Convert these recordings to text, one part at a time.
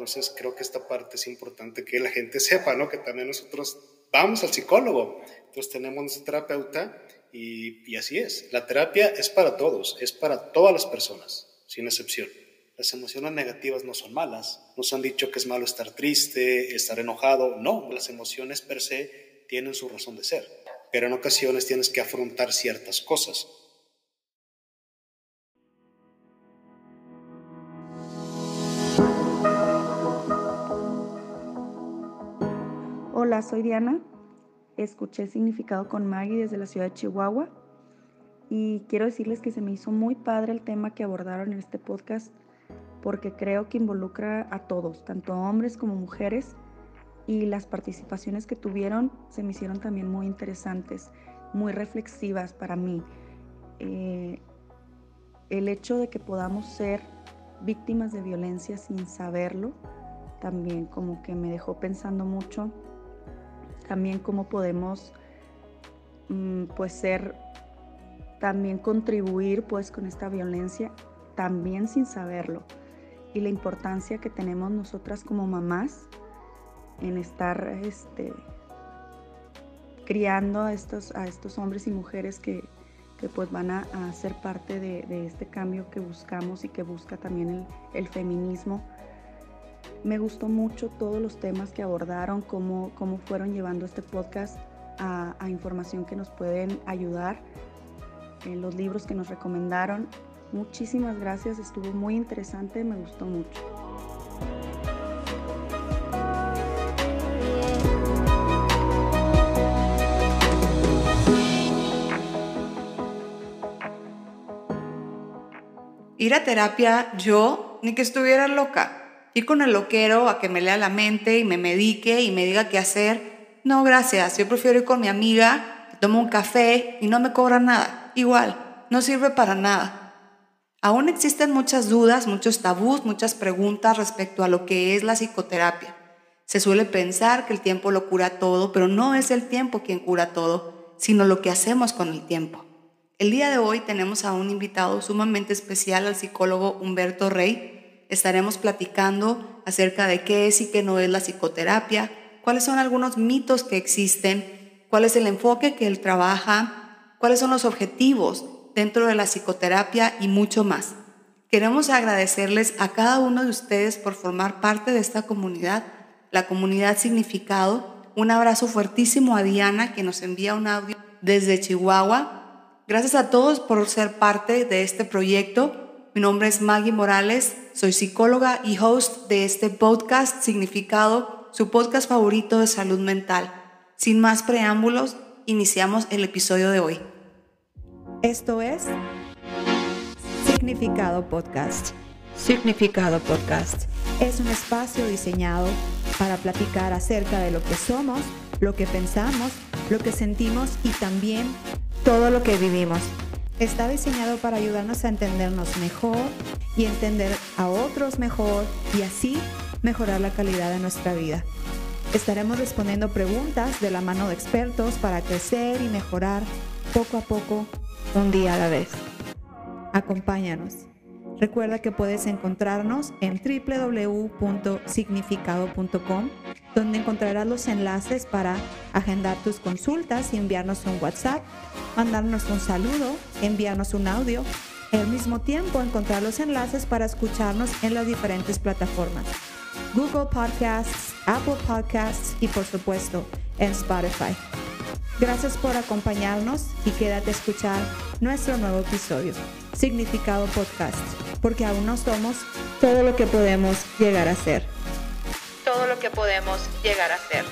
Entonces creo que esta parte es importante que la gente sepa, ¿no? Que también nosotros vamos al psicólogo, entonces tenemos nuestro terapeuta y, y así es. La terapia es para todos, es para todas las personas, sin excepción. Las emociones negativas no son malas. Nos han dicho que es malo estar triste, estar enojado. No, las emociones per se tienen su razón de ser. Pero en ocasiones tienes que afrontar ciertas cosas. Hola, soy Diana. Escuché significado con Maggie desde la ciudad de Chihuahua y quiero decirles que se me hizo muy padre el tema que abordaron en este podcast porque creo que involucra a todos, tanto hombres como mujeres, y las participaciones que tuvieron se me hicieron también muy interesantes, muy reflexivas para mí. Eh, el hecho de que podamos ser víctimas de violencia sin saberlo, también como que me dejó pensando mucho, también cómo podemos mm, pues ser, también contribuir pues con esta violencia, también sin saberlo y la importancia que tenemos nosotras como mamás en estar este, criando a estos, a estos hombres y mujeres que, pues van a, ser parte de, este cambio que buscamos y que busca también el, feminismo. Me gustó mucho todos los temas que abordaron, cómo, cómo fueron llevando este podcast a, información que nos pueden ayudar, en eh, los libros que nos recomendaron Muchísimas gracias, estuvo muy interesante, me gustó mucho. Ir a terapia, yo, ni que estuviera loca. Ir con el loquero a que me lea la mente y me medique y me diga qué hacer. No, gracias. Yo prefiero ir con mi amiga, tomo un café y no me cobra nada. Igual, no sirve para nada. Aún existen muchas dudas, muchos tabús, muchas preguntas respecto a lo que es la psicoterapia. Se suele pensar que el tiempo lo cura todo, pero no es el tiempo quien cura todo, sino lo que hacemos con el tiempo. El día de hoy tenemos a un invitado sumamente especial, al psicólogo Humberto Rey. Estaremos platicando acerca de qué es y qué no es la psicoterapia, cuáles son algunos mitos que existen, cuál es el enfoque que él trabaja, cuáles son los objetivos dentro de la psicoterapia y mucho más. Queremos agradecerles a cada uno de ustedes por formar parte de esta comunidad, la comunidad Significado. Un abrazo fuertísimo a Diana que nos envía un audio desde Chihuahua. Gracias a todos por ser parte de este proyecto. Mi nombre es Maggie Morales, soy psicóloga y host de este podcast Significado, su podcast favorito de salud mental. Sin más preámbulos, iniciamos el episodio de hoy. Esto es Significado Podcast. Significado Podcast. Es un espacio diseñado para platicar acerca de lo que somos, lo que pensamos, lo que sentimos y también todo lo que vivimos. Está diseñado para ayudarnos a entendernos mejor y entender a otros mejor y así mejorar la calidad de nuestra vida. Estaremos respondiendo preguntas de la mano de expertos para crecer y mejorar poco a poco un día a la vez. Acompáñanos. Recuerda que puedes encontrarnos en www.significado.com, donde encontrarás los enlaces para agendar tus consultas y enviarnos un WhatsApp, mandarnos un saludo, enviarnos un audio. Al mismo tiempo, encontrar los enlaces para escucharnos en las diferentes plataformas. Google Podcasts, Apple Podcasts y por supuesto en Spotify. Gracias por acompañarnos y quédate a escuchar nuestro nuevo episodio, Significado Podcast, porque aún no somos todo lo que podemos llegar a ser. Lo que podemos llegar a ser.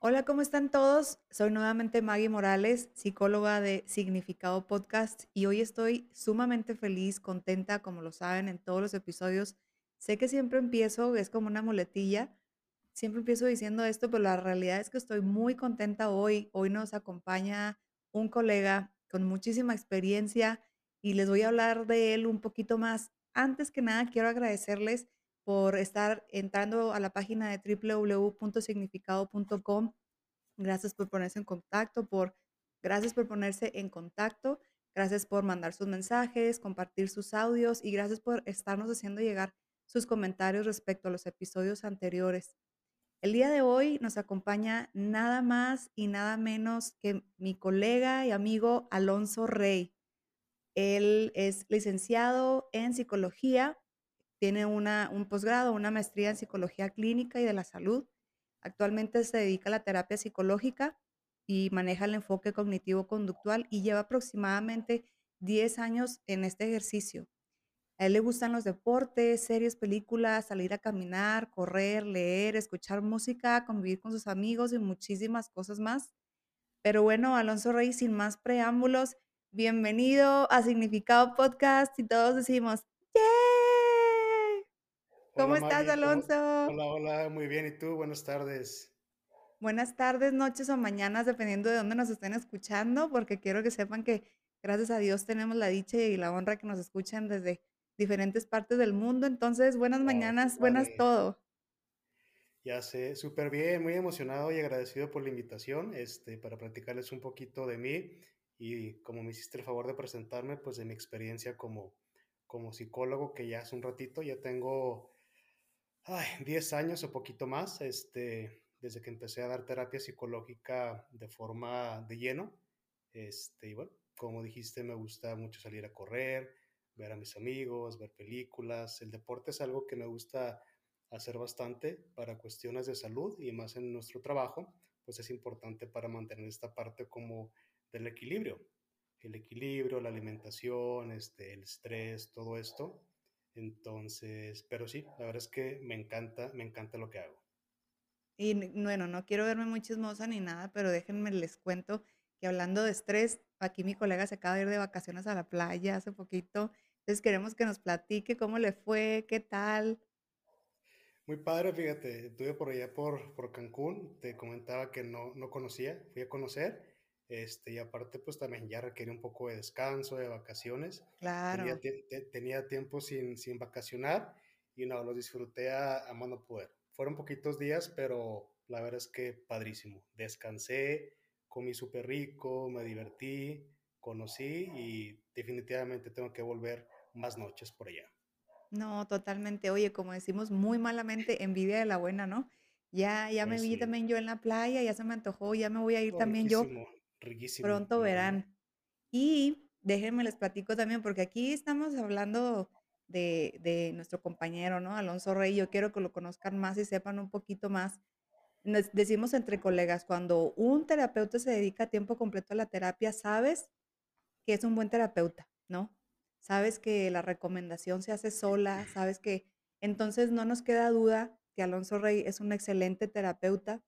Hola, ¿cómo están todos? Soy nuevamente Maggie Morales, psicóloga de Significado Podcast, y hoy estoy sumamente feliz, contenta, como lo saben en todos los episodios. Sé que siempre empiezo, es como una muletilla, siempre empiezo diciendo esto, pero la realidad es que estoy muy contenta hoy. Hoy nos acompaña un colega con muchísima experiencia y les voy a hablar de él un poquito más. Antes que nada, quiero agradecerles por estar entrando a la página de www.significado.com. Gracias por ponerse en contacto, por gracias por ponerse en contacto. Gracias por mandar sus mensajes, compartir sus audios y gracias por estarnos haciendo llegar sus comentarios respecto a los episodios anteriores. El día de hoy nos acompaña nada más y nada menos que mi colega y amigo Alonso Rey. Él es licenciado en psicología, tiene una, un posgrado, una maestría en psicología clínica y de la salud. Actualmente se dedica a la terapia psicológica y maneja el enfoque cognitivo-conductual y lleva aproximadamente 10 años en este ejercicio. A él le gustan los deportes, series, películas, salir a caminar, correr, leer, escuchar música, convivir con sus amigos y muchísimas cosas más. Pero bueno, Alonso Rey, sin más preámbulos, bienvenido a Significado Podcast y todos decimos, ¡Yeah! ¿Cómo estás, Alonso? Hola, hola, muy bien. ¿Y tú? Buenas tardes. Buenas tardes, noches o mañanas, dependiendo de dónde nos estén escuchando, porque quiero que sepan que gracias a Dios tenemos la dicha y la honra que nos escuchan desde diferentes partes del mundo. Entonces, buenas mañanas, buenas todo. Ya sé, súper bien, muy emocionado y agradecido por la invitación este, para platicarles un poquito de mí y como me hiciste el favor de presentarme, pues de mi experiencia como, como psicólogo, que ya hace un ratito, ya tengo ay, 10 años o poquito más, este, desde que empecé a dar terapia psicológica de forma de lleno. Este, y bueno, como dijiste, me gusta mucho salir a correr, ver a mis amigos, ver películas. El deporte es algo que me gusta hacer bastante para cuestiones de salud y más en nuestro trabajo, pues es importante para mantener esta parte como del equilibrio. El equilibrio, la alimentación, este, el estrés, todo esto. Entonces, pero sí, la verdad es que me encanta, me encanta lo que hago. Y bueno, no quiero verme muy chismosa ni nada, pero déjenme les cuento que hablando de estrés, aquí mi colega se acaba de ir de vacaciones a la playa hace poquito entonces queremos que nos platique cómo le fue, qué tal. Muy padre, fíjate, estuve por allá por, por Cancún, te comentaba que no, no conocía, fui a conocer, este, y aparte pues también ya requería un poco de descanso, de vacaciones. Claro. Tenía, tenía tiempo sin, sin vacacionar y no, lo disfruté a, a mano poder. Fueron poquitos días, pero la verdad es que padrísimo. Descansé, comí súper rico, me divertí, conocí y definitivamente tengo que volver más noches por allá. No, totalmente. Oye, como decimos muy malamente, envidia de la buena, ¿no? Ya, ya me vi también yo en la playa, ya se me antojó, ya me voy a ir también yo. Riquísimo. Pronto verán. Y déjenme les platico también, porque aquí estamos hablando de, de nuestro compañero, ¿no? Alonso Rey. Yo quiero que lo conozcan más y sepan un poquito más. Nos decimos entre colegas, cuando un terapeuta se dedica a tiempo completo a la terapia, sabes que es un buen terapeuta, ¿no? sabes que la recomendación se hace sola, sabes que entonces no nos queda duda que Alonso Rey es un excelente terapeuta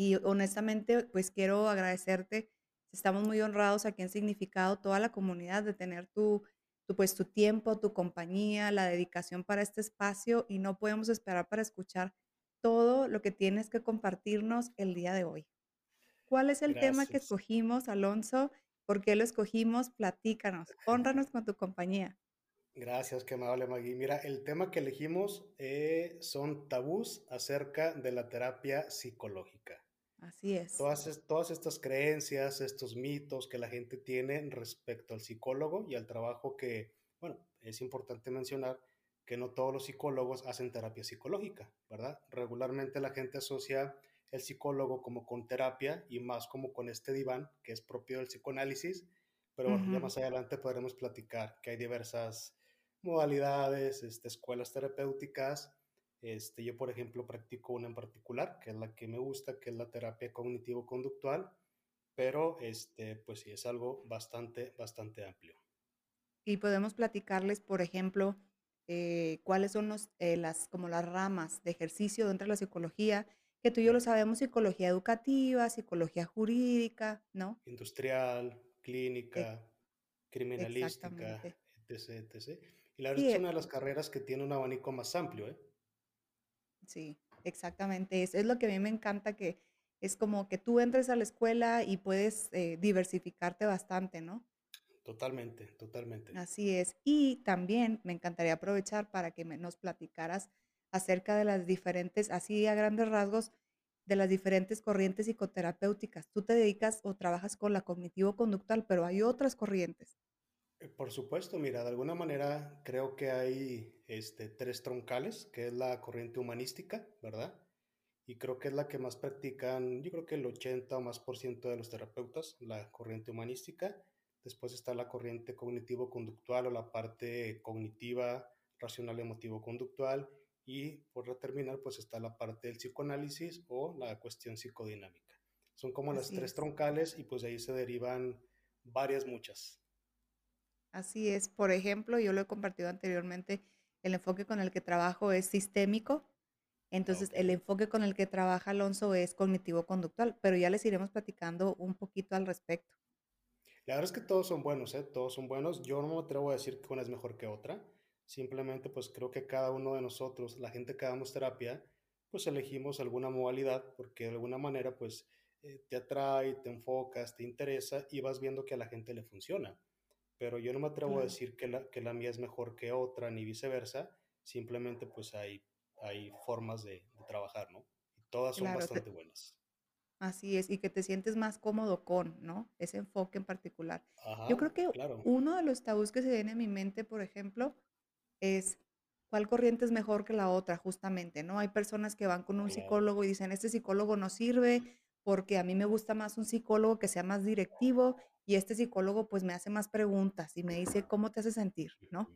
y honestamente pues quiero agradecerte, estamos muy honrados aquí en Significado, toda la comunidad de tener tu, tu, pues, tu tiempo, tu compañía, la dedicación para este espacio y no podemos esperar para escuchar todo lo que tienes que compartirnos el día de hoy. ¿Cuál es el tema que escogimos, Alonso? ¿Por qué lo escogimos? Platícanos, honranos con tu compañía. Gracias, qué amable Maggie. Mira, el tema que elegimos eh, son tabús acerca de la terapia psicológica. Así es. Todas, todas estas creencias, estos mitos que la gente tiene respecto al psicólogo y al trabajo que, bueno, es importante mencionar que no todos los psicólogos hacen terapia psicológica, ¿verdad? Regularmente la gente asocia el psicólogo como con terapia y más como con este diván que es propio del psicoanálisis, pero bueno, ya más adelante podremos platicar que hay diversas modalidades, este, escuelas terapéuticas. Este, yo, por ejemplo, practico una en particular, que es la que me gusta, que es la terapia cognitivo-conductual, pero este, pues sí, es algo bastante, bastante amplio. Y podemos platicarles, por ejemplo, eh, cuáles son los, eh, las, como las ramas de ejercicio dentro de la psicología que tú y yo lo sabemos, psicología educativa, psicología jurídica, ¿no? Industrial, clínica, criminalística, etc, etc. Y la verdad es una de las carreras que tiene un abanico más amplio, ¿eh? Sí, exactamente. Es, es lo que a mí me encanta, que es como que tú entres a la escuela y puedes eh, diversificarte bastante, ¿no? Totalmente, totalmente. Así es. Y también me encantaría aprovechar para que nos platicaras acerca de las diferentes, así a grandes rasgos, de las diferentes corrientes psicoterapéuticas. Tú te dedicas o trabajas con la cognitivo-conductual, pero hay otras corrientes. Eh, por supuesto, mira, de alguna manera creo que hay este, tres troncales, que es la corriente humanística, ¿verdad? Y creo que es la que más practican, yo creo que el 80 o más por ciento de los terapeutas, la corriente humanística. Después está la corriente cognitivo-conductual o la parte cognitiva, racional, emotivo-conductual. Y por terminar, pues está la parte del psicoanálisis o la cuestión psicodinámica. Son como las tres troncales y pues de ahí se derivan varias, muchas. Así es. Por ejemplo, yo lo he compartido anteriormente, el enfoque con el que trabajo es sistémico. Entonces, el enfoque con el que trabaja Alonso es cognitivo-conductual, pero ya les iremos platicando un poquito al respecto. La verdad es que todos son buenos, ¿eh? Todos son buenos. Yo no me atrevo a decir que una es mejor que otra. Simplemente, pues creo que cada uno de nosotros, la gente que damos terapia, pues elegimos alguna modalidad porque de alguna manera, pues eh, te atrae, te enfocas, te interesa y vas viendo que a la gente le funciona pero yo no me atrevo a decir que la, que la mía es mejor que otra, ni viceversa, simplemente pues hay, hay formas de, trabajar, ¿no? Y todas son bastante buenas. Así es, y que te sientes más cómodo con, ¿no? Ese enfoque en particular. yo creo que uno de los tabús que se viene a mi mente, por ejemplo, es cuál corriente es mejor que la otra, justamente, ¿no? Hay personas que van con un psicólogo y dicen, este psicólogo no sirve porque a mí me gusta más un psicólogo que sea más directivo y este psicólogo pues me hace más preguntas y me dice cómo te hace sentir, ¿no?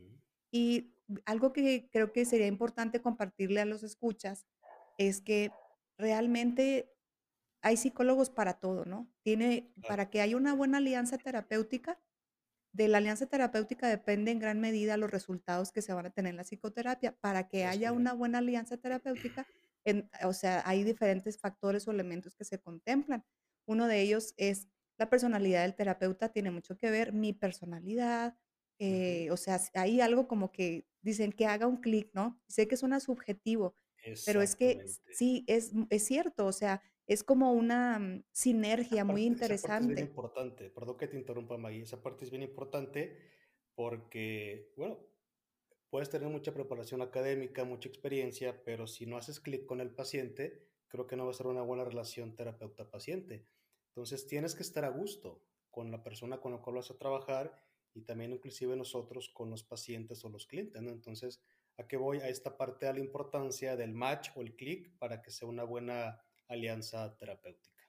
Y algo que creo que sería importante compartirle a los escuchas es que realmente hay psicólogos para todo, ¿no? Tiene, para que haya una buena alianza terapéutica, de la alianza terapéutica depende en gran medida los resultados que se van a tener en la psicoterapia. Para que haya una buena alianza terapéutica, o sea, hay diferentes factores o elementos que se contemplan. Uno de ellos es la personalidad del terapeuta tiene mucho que ver, mi personalidad, eh, o sea, hay algo como que dicen que haga un clic, ¿no? Sé que suena subjetivo, pero es que sí, es, es cierto, o sea, es como una mm, sinergia muy interesante. es bien importante, perdón que te interrumpa, Maggie, esa parte es bien importante porque, bueno, puedes tener mucha preparación académica, mucha experiencia, pero si no haces clic con el paciente, creo que no va a ser una buena relación terapeuta-paciente. Entonces tienes que estar a gusto con la persona con la cual vas a trabajar y también inclusive nosotros con los pacientes o los clientes, ¿no? Entonces, ¿a qué voy? A esta parte de la importancia del match o el clic para que sea una buena alianza terapéutica.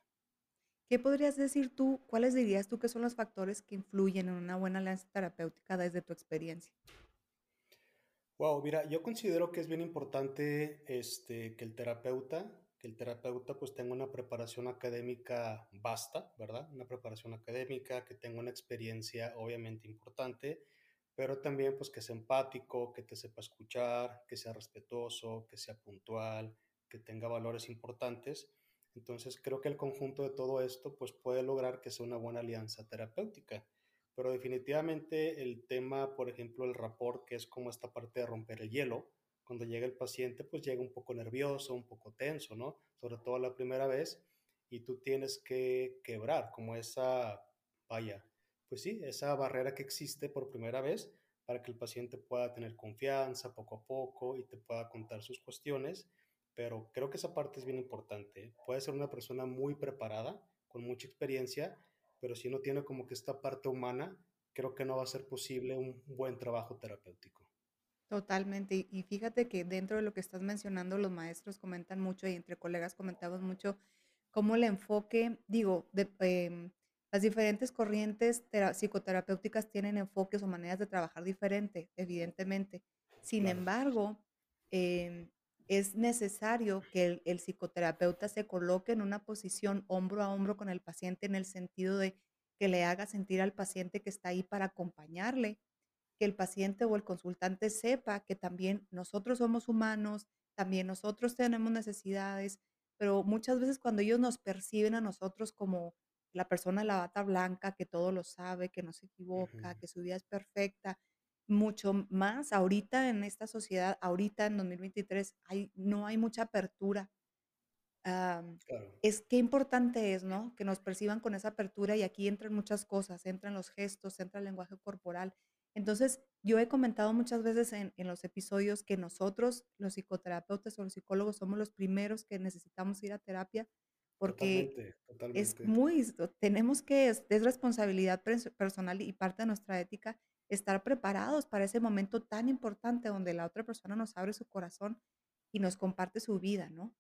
¿Qué podrías decir tú? ¿Cuáles dirías tú que son los factores que influyen en una buena alianza terapéutica desde tu experiencia? Wow, mira, yo considero que es bien importante este, que el terapeuta el terapeuta pues tenga una preparación académica vasta, ¿verdad? Una preparación académica, que tenga una experiencia obviamente importante, pero también pues que sea empático, que te sepa escuchar, que sea respetuoso, que sea puntual, que tenga valores importantes. Entonces creo que el conjunto de todo esto pues puede lograr que sea una buena alianza terapéutica. Pero definitivamente el tema, por ejemplo, el rapport, que es como esta parte de romper el hielo, cuando llega el paciente, pues llega un poco nervioso, un poco tenso, ¿no? Sobre todo la primera vez, y tú tienes que quebrar como esa, vaya, pues sí, esa barrera que existe por primera vez para que el paciente pueda tener confianza poco a poco y te pueda contar sus cuestiones, pero creo que esa parte es bien importante. Puede ser una persona muy preparada, con mucha experiencia, pero si no tiene como que esta parte humana, creo que no va a ser posible un buen trabajo terapéutico. Totalmente. Y fíjate que dentro de lo que estás mencionando, los maestros comentan mucho y entre colegas comentamos mucho cómo el enfoque, digo, de, em, las diferentes corrientes psicoterapéuticas tienen enfoques o maneras de trabajar diferente, evidentemente. Sin embargo, em, es necesario que el, el psicoterapeuta se coloque en una posición hombro a hombro con el paciente en el sentido de que le haga sentir al paciente que está ahí para acompañarle que el paciente o el consultante sepa que también nosotros somos humanos, también nosotros tenemos necesidades, pero muchas veces cuando ellos nos perciben a nosotros como la persona de la bata blanca, que todo lo sabe, que no se equivoca, que su vida es perfecta, mucho más ahorita en esta sociedad, ahorita en 2023, hay, no hay mucha apertura. Es qué importante es, ¿no? Que nos perciban con esa apertura y aquí entran muchas cosas, entran los gestos, entra el lenguaje corporal, Entonces, yo he comentado muchas veces en, en los episodios que nosotros, los psicoterapeutas o los psicólogos, somos los primeros que necesitamos ir a terapia porque Totalmente, es muy, tenemos que, es, es responsabilidad pers- personal y parte de nuestra ética estar preparados para ese momento tan importante donde la otra persona nos abre su corazón y nos comparte su vida, ¿no?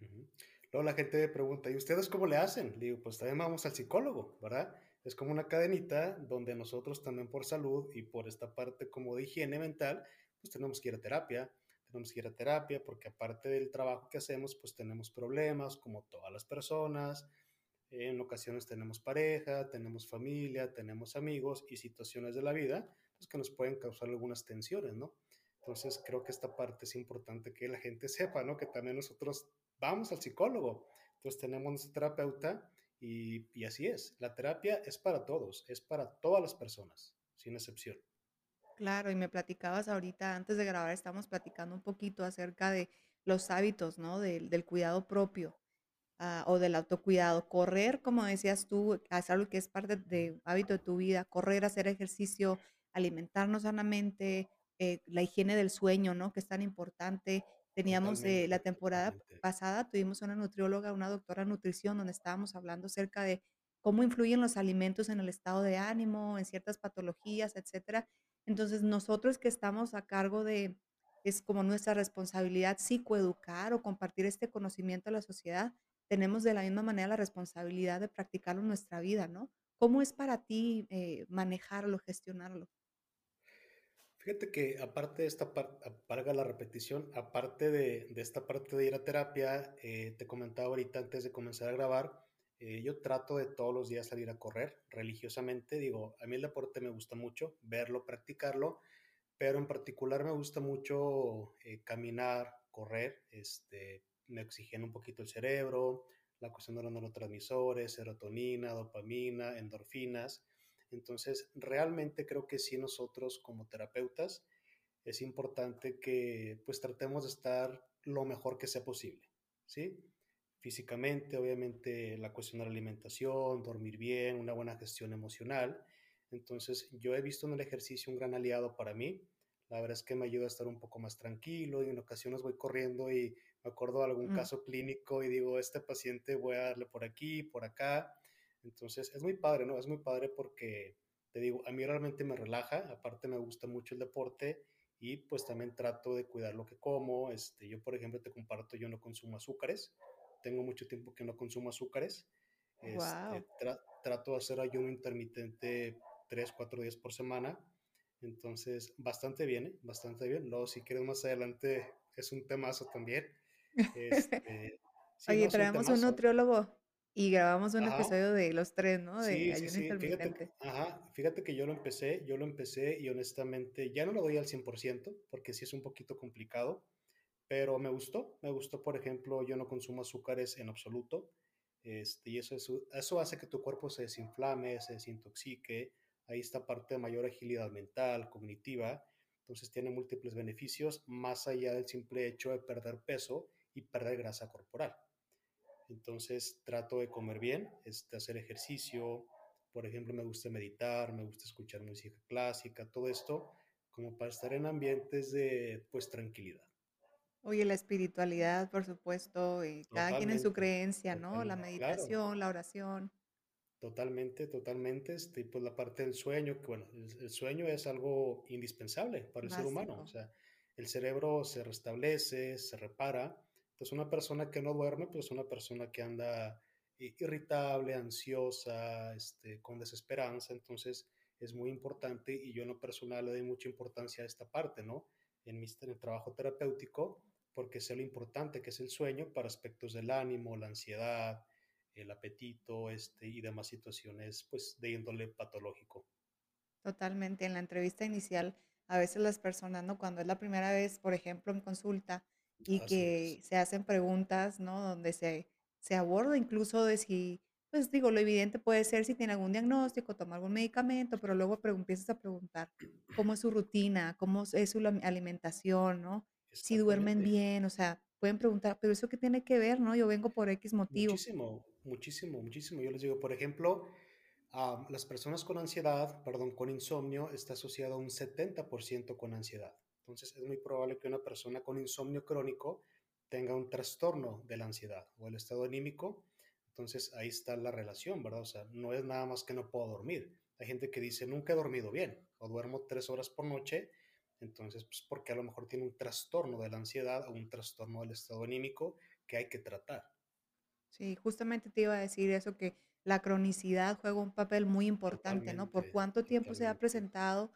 Ujú. Luego la gente me pregunta, ¿y ustedes cómo le hacen? Le digo, pues también vamos al psicólogo, ¿verdad? Es como una cadenita donde nosotros también por salud y por esta parte como de higiene mental, pues tenemos que ir a terapia, tenemos que ir a terapia porque aparte del trabajo que hacemos, pues tenemos problemas como todas las personas, en ocasiones tenemos pareja, tenemos familia, tenemos amigos y situaciones de la vida, pues que nos pueden causar algunas tensiones, ¿no? Entonces creo que esta parte es importante que la gente sepa, ¿no? Que también nosotros vamos al psicólogo. Entonces tenemos nuestro terapeuta y, así es. La terapia es para todos, es para todas las personas, sin excepción. Claro, y me platicabas ahorita, antes de grabar, estamos platicando un poquito acerca de los hábitos, ¿no? Del, del cuidado propio. ah, o del autocuidado. Correr, como decías tú, es algo que es parte de hábito de tu vida. Correr, hacer ejercicio, alimentarnos sanamente, eh, la higiene del sueño, ¿no? Que es tan importante. Teníamos eh, la temporada totalmente. pasada, tuvimos una nutrióloga, una doctora en nutrición, donde estábamos hablando acerca de cómo influyen los alimentos en el estado de ánimo, en ciertas patologías, etcétera. Entonces, nosotros que estamos a cargo de, es como nuestra responsabilidad psicoeducar o compartir este conocimiento a la sociedad, tenemos de la misma manera la responsabilidad de practicarlo en nuestra vida, ¿no? ¿Cómo es para ti eh, manejarlo, gestionarlo? Fíjate que aparte de esta parte, valga la repetición, aparte de, de esta parte de ir a terapia, eh, te comentaba ahorita antes de comenzar a grabar, eh, yo trato de todos los días salir a correr religiosamente. Digo, a mí el deporte me gusta mucho, verlo, practicarlo, pero en particular me gusta mucho eh, caminar, correr, este, me oxigena un poquito el cerebro, la cuestión de los neurotransmisores, serotonina, dopamina, endorfinas. Entonces, realmente creo que sí nosotros como terapeutas es importante que pues tratemos de estar lo mejor que sea posible, ¿sí? Físicamente, obviamente, la cuestión de la alimentación, dormir bien, una buena gestión emocional. Entonces, yo he visto en el ejercicio un gran aliado para mí. La verdad es que me ayuda a estar un poco más tranquilo y en ocasiones voy corriendo y me acuerdo de algún Mm, caso clínico y digo, este paciente voy a darle por aquí, por acá. Entonces, es muy padre, ¿no? Es muy padre porque, te digo, a mí realmente me relaja, aparte me gusta mucho el deporte y pues también trato de cuidar lo que como. Este, yo, por ejemplo, te comparto, yo no consumo azúcares, tengo mucho tiempo que no consumo azúcares. Este, wow. tra- trato de hacer ayuno intermitente tres, cuatro días por semana. Entonces, bastante bien, ¿eh? Bastante bien. Luego, si quieres más adelante, es un temazo también. Este, sí, no, Oye, un traemos un nutriólogo y grabamos un Ajá. episodio de los tres, ¿no? De Sí, sí, ayuno sí. Fíjate, que- intermitente. ajá, fíjate que yo lo empecé, yo lo empecé y honestamente ya no lo doy al 100% porque sí es un poquito complicado, pero me gustó, me gustó, por ejemplo, yo no consumo azúcares en absoluto, este, y eso, eso, eso hace que tu cuerpo se desinflame, se desintoxique, ahí está parte de mayor agilidad mental, cognitiva, entonces tiene múltiples beneficios más allá del simple hecho de perder peso y perder grasa corporal. Entonces trato de comer bien, este, hacer ejercicio, por ejemplo, me gusta meditar, me gusta escuchar música clásica, todo esto como para estar en ambientes de pues tranquilidad. Oye, la espiritualidad, por supuesto, y cada quien en su creencia, ¿no? La claro, meditación, la oración, totalmente, totalmente, este, pues la parte del sueño, que bueno, el, el sueño es algo indispensable para el ser humano, o sea, el cerebro se restablece, se repara, entonces una persona que no duerme, pues es una persona que anda irritable, ansiosa, este, con desesperanza, entonces es muy importante y yo en lo personal le doy mucha importancia a esta parte, ¿no? En mi en el trabajo terapéutico, porque sé lo importante que es el sueño para aspectos del ánimo, la ansiedad, el apetito, este, y demás situaciones, pues, de índole patológico. Totalmente. En la entrevista inicial, a veces las personas, ¿no? Cuando es la primera vez, por ejemplo, en consulta, y Así es. que se hacen preguntas, ¿no? Donde se, se aborda incluso de si, pues digo, lo evidente puede ser si tiene algún diagnóstico, toma algún medicamento, pero luego empiezas a preguntar cómo es su rutina, cómo es es su alimentación, ¿no? Si duermen bien, o sea, pueden preguntar, pero eso qué tiene que ver, ¿no? Yo vengo por X motivo. Muchísimo, muchísimo, muchísimo. Yo les digo, por ejemplo, las personas con ansiedad, perdón, con insomnio, está asociado a un 70% con ansiedad. Entonces es muy probable que una persona con insomnio crónico tenga un trastorno de la ansiedad o el estado anímico. Entonces ahí está la relación, ¿verdad? O sea, no es nada más que no puedo dormir. Hay gente que dice, nunca he dormido bien o duermo tres horas por noche. Entonces, pues porque a lo mejor tiene un trastorno de la ansiedad o un trastorno del estado anímico que hay que tratar. Sí, justamente te iba a decir eso, que la cronicidad juega un papel muy importante, ¿no? Por cuánto tiempo se ha presentado,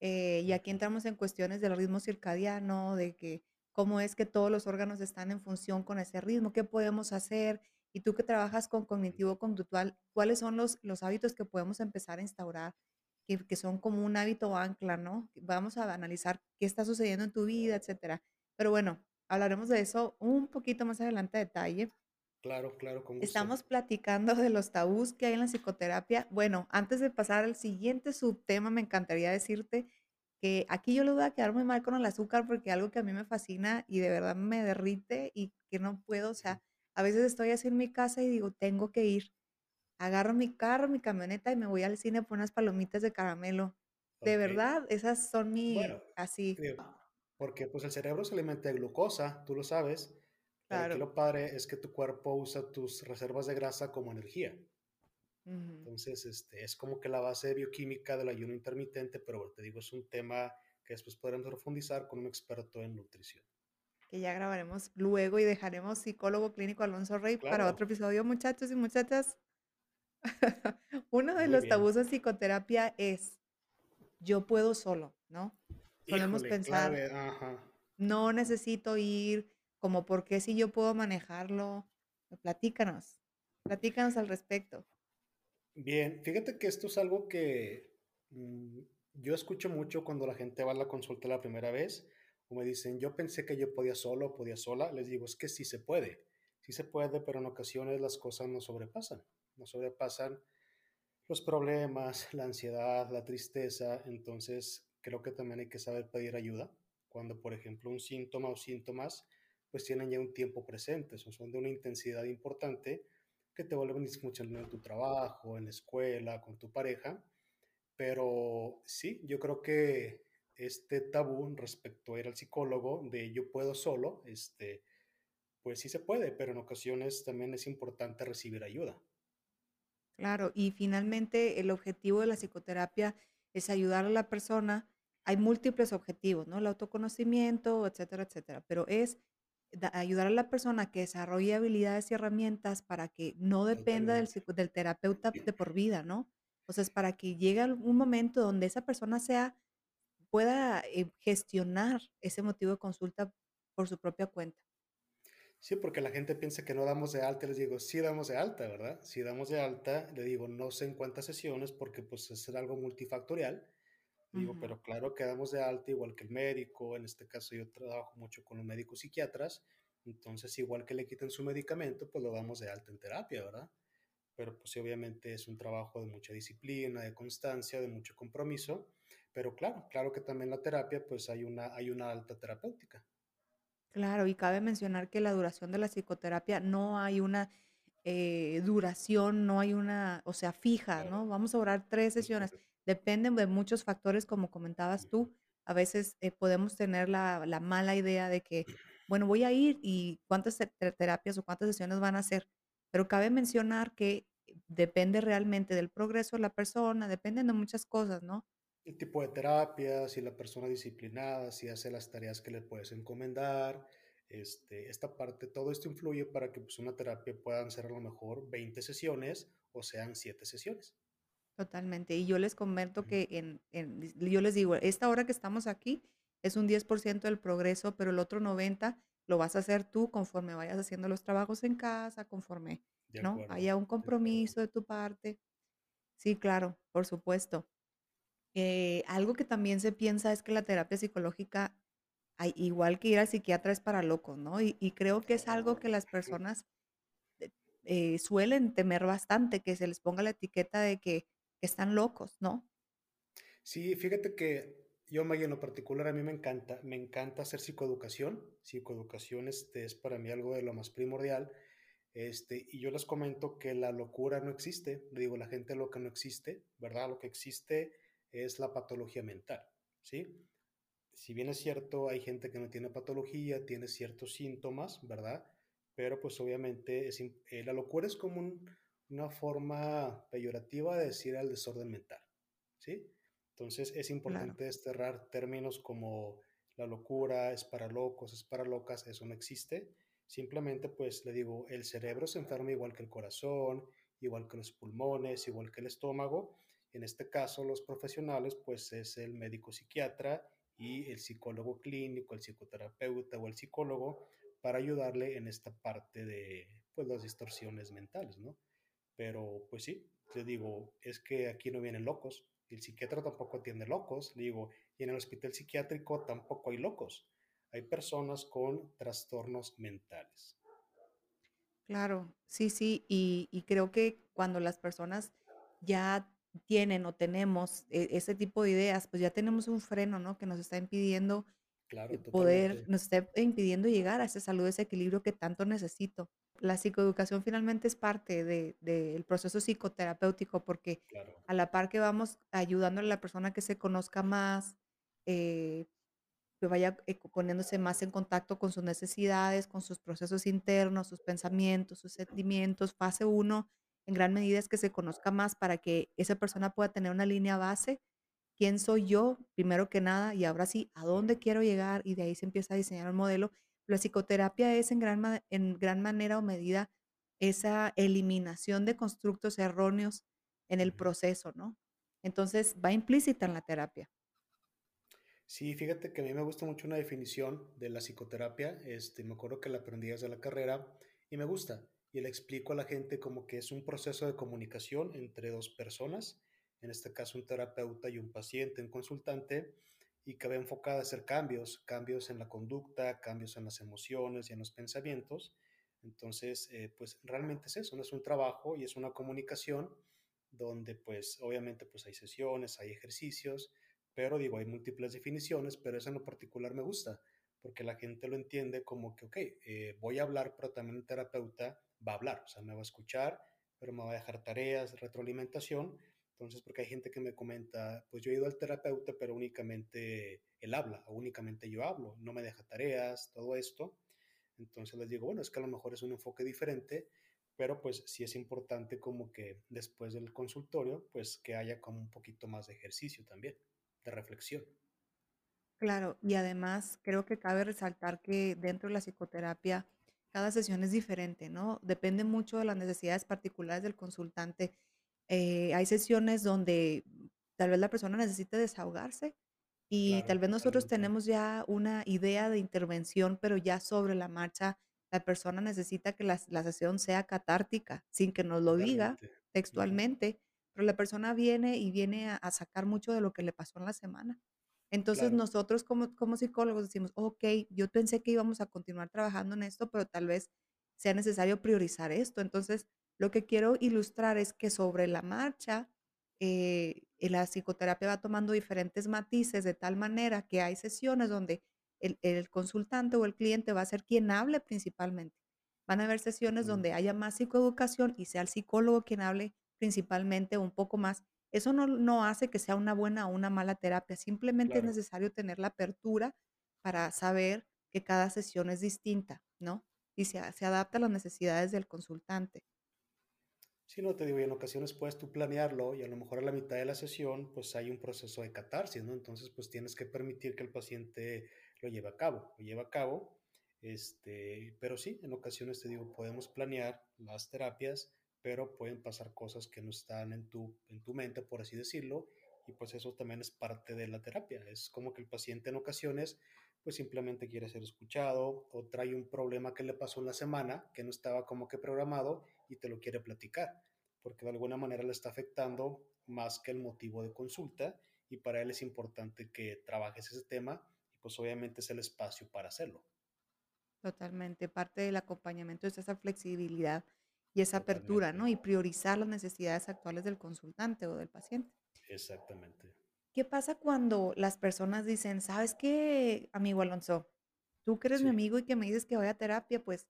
eh, y aquí entramos en cuestiones del ritmo circadiano, de que cómo es que todos los órganos están en función con ese ritmo, qué podemos hacer, y tú que trabajas con cognitivo conductual, ¿cuáles son los, los hábitos que podemos empezar a instaurar, que, que son como un hábito ancla, ¿no? Vamos a analizar qué está sucediendo en tu vida, etcétera. Pero bueno, hablaremos de eso un poquito más adelante a detalle. Claro, claro, con gusto. Estamos platicando de los tabús que hay en la psicoterapia. Bueno, antes de pasar al siguiente subtema, me encantaría decirte que aquí yo le voy a quedar muy mal con el azúcar porque algo que a mí me fascina y de verdad me derrite y que no puedo, o sea, a veces estoy así en mi casa y digo, tengo que ir. Agarro mi carro, mi camioneta y me voy al cine por unas palomitas de caramelo. De verdad, esas son mi, así. Porque pues el cerebro se alimenta de glucosa, tú lo sabes. Claro. lo padre es que tu cuerpo usa tus reservas de grasa como energía. Entonces, este, es como que la base bioquímica del ayuno intermitente, pero te digo, es un tema que después podremos profundizar con un experto en nutrición. Que ya grabaremos luego y dejaremos psicólogo clínico Alonso Rey para otro episodio, muchachos y muchachas. Uno de los tabús en psicoterapia es, yo puedo solo, ¿no? Podemos pensar, no necesito ir, como por qué si yo puedo manejarlo. Platícanos, platícanos al respecto. Bien, fíjate que esto es algo que mm, yo escucho mucho cuando la gente va a la consulta la primera vez o me dicen, yo pensé que yo podía solo, podía sola. Les digo, es que sí se puede, sí se puede, pero en ocasiones las cosas no sobrepasan, no sobrepasan los problemas, la ansiedad, la tristeza. Entonces, creo que también hay que saber pedir ayuda cuando, por ejemplo, un síntoma o síntomas pues tienen ya un tiempo presente, son de una intensidad importante que te vuelven disfuncional en tu trabajo, en la escuela, con tu pareja. Pero sí, yo creo que este tabú respecto a ir al psicólogo de yo puedo solo, este, pues sí se puede, pero en ocasiones también es importante recibir ayuda. Claro, y finalmente el objetivo de la psicoterapia es ayudar a la persona. Hay múltiples objetivos, ¿no? El autoconocimiento, etcétera, etcétera, pero es ayudar a la persona a que desarrolle habilidades y herramientas para que no dependa del, del terapeuta de por vida, ¿no? O sea, es para que llegue un momento donde esa persona sea, pueda eh, gestionar ese motivo de consulta por su propia cuenta. Sí, porque la gente piensa que no damos de alta, les digo, sí damos de alta, ¿verdad? Si damos de alta, le digo, no sé en cuántas sesiones, porque pues es algo multifactorial, Digo, pero claro, quedamos de alta igual que el médico, en este caso yo trabajo mucho con los médicos psiquiatras, entonces igual que le quiten su medicamento, pues lo damos de alta en terapia, ¿verdad? Pero pues obviamente es un trabajo de mucha disciplina, de constancia, de mucho compromiso, pero claro, claro que también la terapia pues hay una, hay una alta terapéutica. Claro, y cabe mencionar que la duración de la psicoterapia no hay una eh, duración, no hay una, o sea, fija, ¿no? Vamos a orar tres sesiones dependen de muchos factores, como comentabas tú. A veces eh, podemos tener la, mala idea de que, bueno, voy a ir y cuántas terapias o cuántas sesiones van a hacer, pero cabe mencionar que depende realmente del progreso de la persona, dependen de muchas cosas, ¿no? El tipo de terapia, si la persona disciplinada, si hace las tareas que le puedes encomendar, este, esta parte, todo esto influye para que pues, una terapia puedan ser a lo mejor 20 sesiones o sean 7 sesiones. Totalmente. Y yo les comento que en, yo les digo, esta hora que estamos aquí es un 10% del progreso, pero el otro 90% lo vas a hacer tú conforme vayas haciendo los trabajos en casa, conforme ¿no? haya un compromiso de, tu parte. Sí, claro, por supuesto. Eh, algo que también se piensa es que la terapia psicológica, igual que ir al psiquiatra, es para locos, ¿no? Y, creo que es algo que las personas eh, suelen temer bastante, que se les ponga la etiqueta de que están locos, ¿no? Sí, fíjate que yo, Maggie, en lo particular, a mí me encanta, me encanta hacer psicoeducación. Psicoeducación este, es para mí algo de lo más primordial. Este, y yo les comento que la locura no existe, digo, la gente lo que no existe, ¿verdad? Lo que existe es la patología mental, ¿sí? Si bien es cierto, hay gente que no tiene patología, tiene ciertos síntomas, ¿verdad? Pero pues obviamente es, eh, la locura es como una forma peyorativa de decir al desorden mental, ¿sí? Entonces es importante desterrar términos como la locura, es para locos, es para locas, eso no existe. Simplemente pues le digo, el cerebro se enferma igual que el corazón, igual que los pulmones, igual que el estómago. En este caso los profesionales pues es el médico psiquiatra y el psicólogo clínico, el psicoterapeuta o el psicólogo para ayudarle en esta parte de pues las distorsiones mentales, ¿no? Pero pues sí, le digo, es que aquí no vienen locos, el psiquiatra tampoco atiende locos, digo, y en el hospital psiquiátrico tampoco hay locos, hay personas con trastornos mentales. Claro, sí, sí, y, creo que cuando las personas ya tienen o tenemos e, ese tipo de ideas, pues ya tenemos un freno, ¿no? Que nos está impidiendo poder, nos está impidiendo llegar a esa salud, ese equilibrio que tanto necesito la psicoeducación finalmente es parte del proceso psicoterapéutico porque a la par que vamos ayudando a la persona que se conozca más, eh, que vaya poniéndose más en contacto con sus necesidades, con sus procesos internos, sus pensamientos, sus sentimientos. Fase uno, en gran medida, es que se conozca más para que esa persona pueda tener una línea base. ¿Quién soy yo? Primero que nada, y ahora sí, ¿a dónde quiero llegar? Y de ahí se empieza a diseñar un modelo la psicoterapia es en gran, en gran manera o medida esa eliminación de constructos erróneos en el proceso, ¿no? Entonces, va implícita en la terapia. Sí, fíjate que a mí me gusta mucho una definición de la psicoterapia. Este, me acuerdo que la aprendí desde la carrera y me gusta. Y le explico a la gente como que es un proceso de comunicación entre dos personas, en este caso un terapeuta y un paciente, un consultante, y que va enfocada a hacer cambios, cambios en la conducta, cambios en las emociones y en los pensamientos. Entonces, eh, pues realmente es eso, no es un trabajo y es una comunicación donde pues obviamente pues hay sesiones, hay ejercicios, pero digo, hay múltiples definiciones, pero eso en lo particular me gusta, porque la gente lo entiende como que, ok, eh, voy a hablar, pero también el terapeuta va a hablar, o sea, me va a escuchar, pero me va a dejar tareas, retroalimentación, entonces, porque hay gente que me comenta, pues yo he ido al terapeuta, pero únicamente él habla, o únicamente yo hablo, no me deja tareas, todo esto. Entonces les digo, bueno, es que a lo mejor es un enfoque diferente, pero pues sí es importante como que después del consultorio, pues que haya como un poquito más de ejercicio también, de reflexión. Claro, y además creo que cabe resaltar que dentro de la psicoterapia cada sesión es diferente, ¿no? Depende mucho de las necesidades particulares del consultante eh, hay sesiones donde tal vez la persona necesite desahogarse y tal vez nosotros tenemos ya una idea de intervención, pero ya sobre la marcha la persona necesita que la, sesión sea catártica, sin que nos lo diga textualmente, pero la persona viene y viene a, sacar mucho de lo que le pasó en la semana. Entonces nosotros como, como psicólogos decimos, ok, yo pensé que íbamos a continuar trabajando en esto, pero tal vez sea necesario priorizar esto. Entonces, lo que quiero ilustrar es que sobre la marcha, eh, la psicoterapia va tomando diferentes matices de tal manera que hay sesiones donde el, consultante o el cliente va a ser quien hable principalmente. Van a haber sesiones donde haya más psicoeducación y sea el psicólogo quien hable principalmente un poco más. Eso no, hace que sea una buena o una mala terapia, simplemente es necesario tener la apertura para saber que cada sesión es distinta, ¿no? Y se, se adapta a las necesidades del consultante. Sí, no te digo, y en ocasiones puedes tú planearlo y a lo mejor a la mitad de la sesión pues hay un proceso de catarsis, ¿no? Entonces pues tienes que permitir que el paciente lo lleve a cabo, lo lleve a cabo, este, pero sí, en ocasiones te digo, podemos planear las terapias, pero pueden pasar cosas que no están en tu, en tu mente, por así decirlo, y pues eso también es parte de la terapia. Es como que el paciente en ocasiones pues simplemente quiere ser escuchado o trae un problema que le pasó en la semana que no estaba como que programado y te lo quiere platicar, porque de alguna manera le está afectando más que el motivo de consulta y para él es importante que trabajes ese tema y pues obviamente es el espacio para hacerlo. Totalmente, parte del acompañamiento es esa flexibilidad y esa apertura, ¿no? Y priorizar las necesidades actuales del consultante o del paciente. Exactamente. ¿Qué pasa cuando las personas dicen, sabes qué, amigo Alonso, tú que eres mi amigo y que me dices que vaya a terapia, pues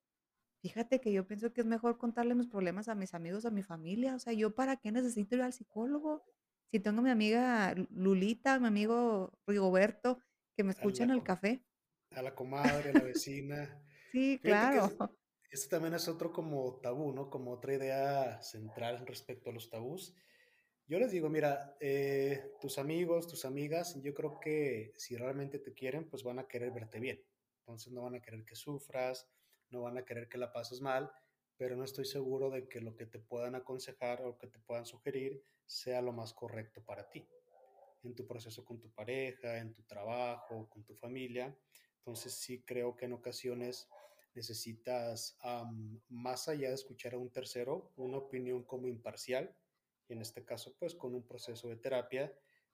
Fíjate que yo pienso que es mejor contarle mis problemas a mis amigos, a mi familia. O sea, ¿yo para qué necesito ir al psicólogo? Si tengo a mi amiga Lulita, mi amigo Rigoberto, que me A escucha en el café. a la comadre, a la vecina. Sí, Fíjate claro. es- esto también es otro como tabú, ¿no? Como otra idea central respecto a los tabús. Yo les digo, mira, eh, tus amigos, tus amigas, yo creo que si realmente te quieren, pues van a querer verte bien. Entonces no van a querer que sufras, no van a querer que la pases mal, pero no estoy seguro de que lo que te puedan aconsejar o que te puedan sugerir sea lo más correcto para ti en tu proceso con tu pareja, en tu trabajo, con tu familia. Entonces sí creo que en ocasiones necesitas, más allá de escuchar a un tercero, una opinión como imparcial, en este caso pues con un proceso de terapia,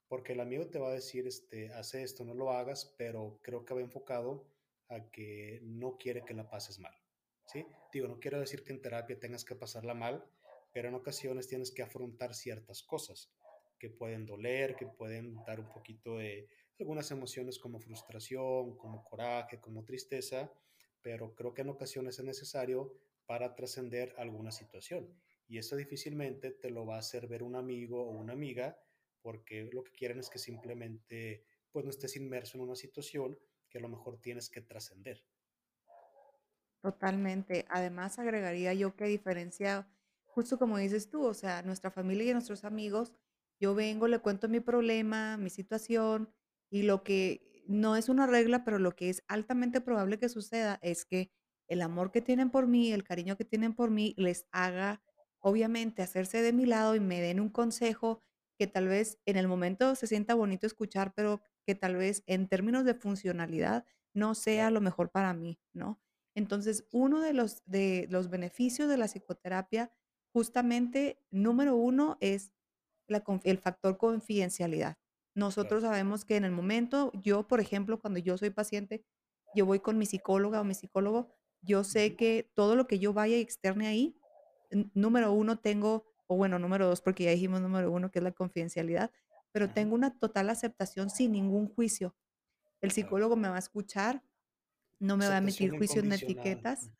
porque el amigo te va a decir, este, hace esto, no lo hagas, pero creo que va enfocado a que no quiere que la pases mal, ¿sí? Digo, no quiero decir que en terapia tengas que pasarla mal, pero en ocasiones tienes que afrontar ciertas cosas que pueden doler, que pueden dar un poquito de algunas emociones como frustración, como coraje, como tristeza, pero creo que en ocasiones es necesario para trascender alguna situación. Y eso difícilmente te lo va a hacer ver un amigo o una amiga, porque lo que quieren es que simplemente pues no estés inmerso en una situación que a lo mejor tienes que trascender. Totalmente. Además, agregaría yo que diferencia, justo como dices tú, o sea, nuestra familia y nuestros amigos, yo vengo, le cuento mi problema, mi situación, y lo que no es una regla, pero lo que es altamente probable que suceda es que el amor que tienen por mí, el cariño que tienen por mí, les haga, obviamente, hacerse de mi lado y me den un consejo que tal vez en el momento se sienta bonito escuchar, pero que tal vez en términos de funcionalidad no sea lo mejor para mí, ¿no? Entonces, uno de los, de los beneficios de la psicoterapia, justamente, número uno, es la el factor confidencialidad. Nosotros claro. sabemos que en el momento, yo, por ejemplo, cuando yo soy paciente, yo voy con mi psicóloga o mi psicólogo, yo sé que todo lo que yo vaya y externe ahí, número uno, tengo, o bueno, número dos, porque ya dijimos número uno, que es la confidencialidad, pero tengo una total aceptación sin ningún juicio. El psicólogo me va a escuchar, no me va a emitir juicios ni etiquetas.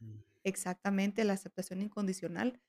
Exactamente, la aceptación incondicional.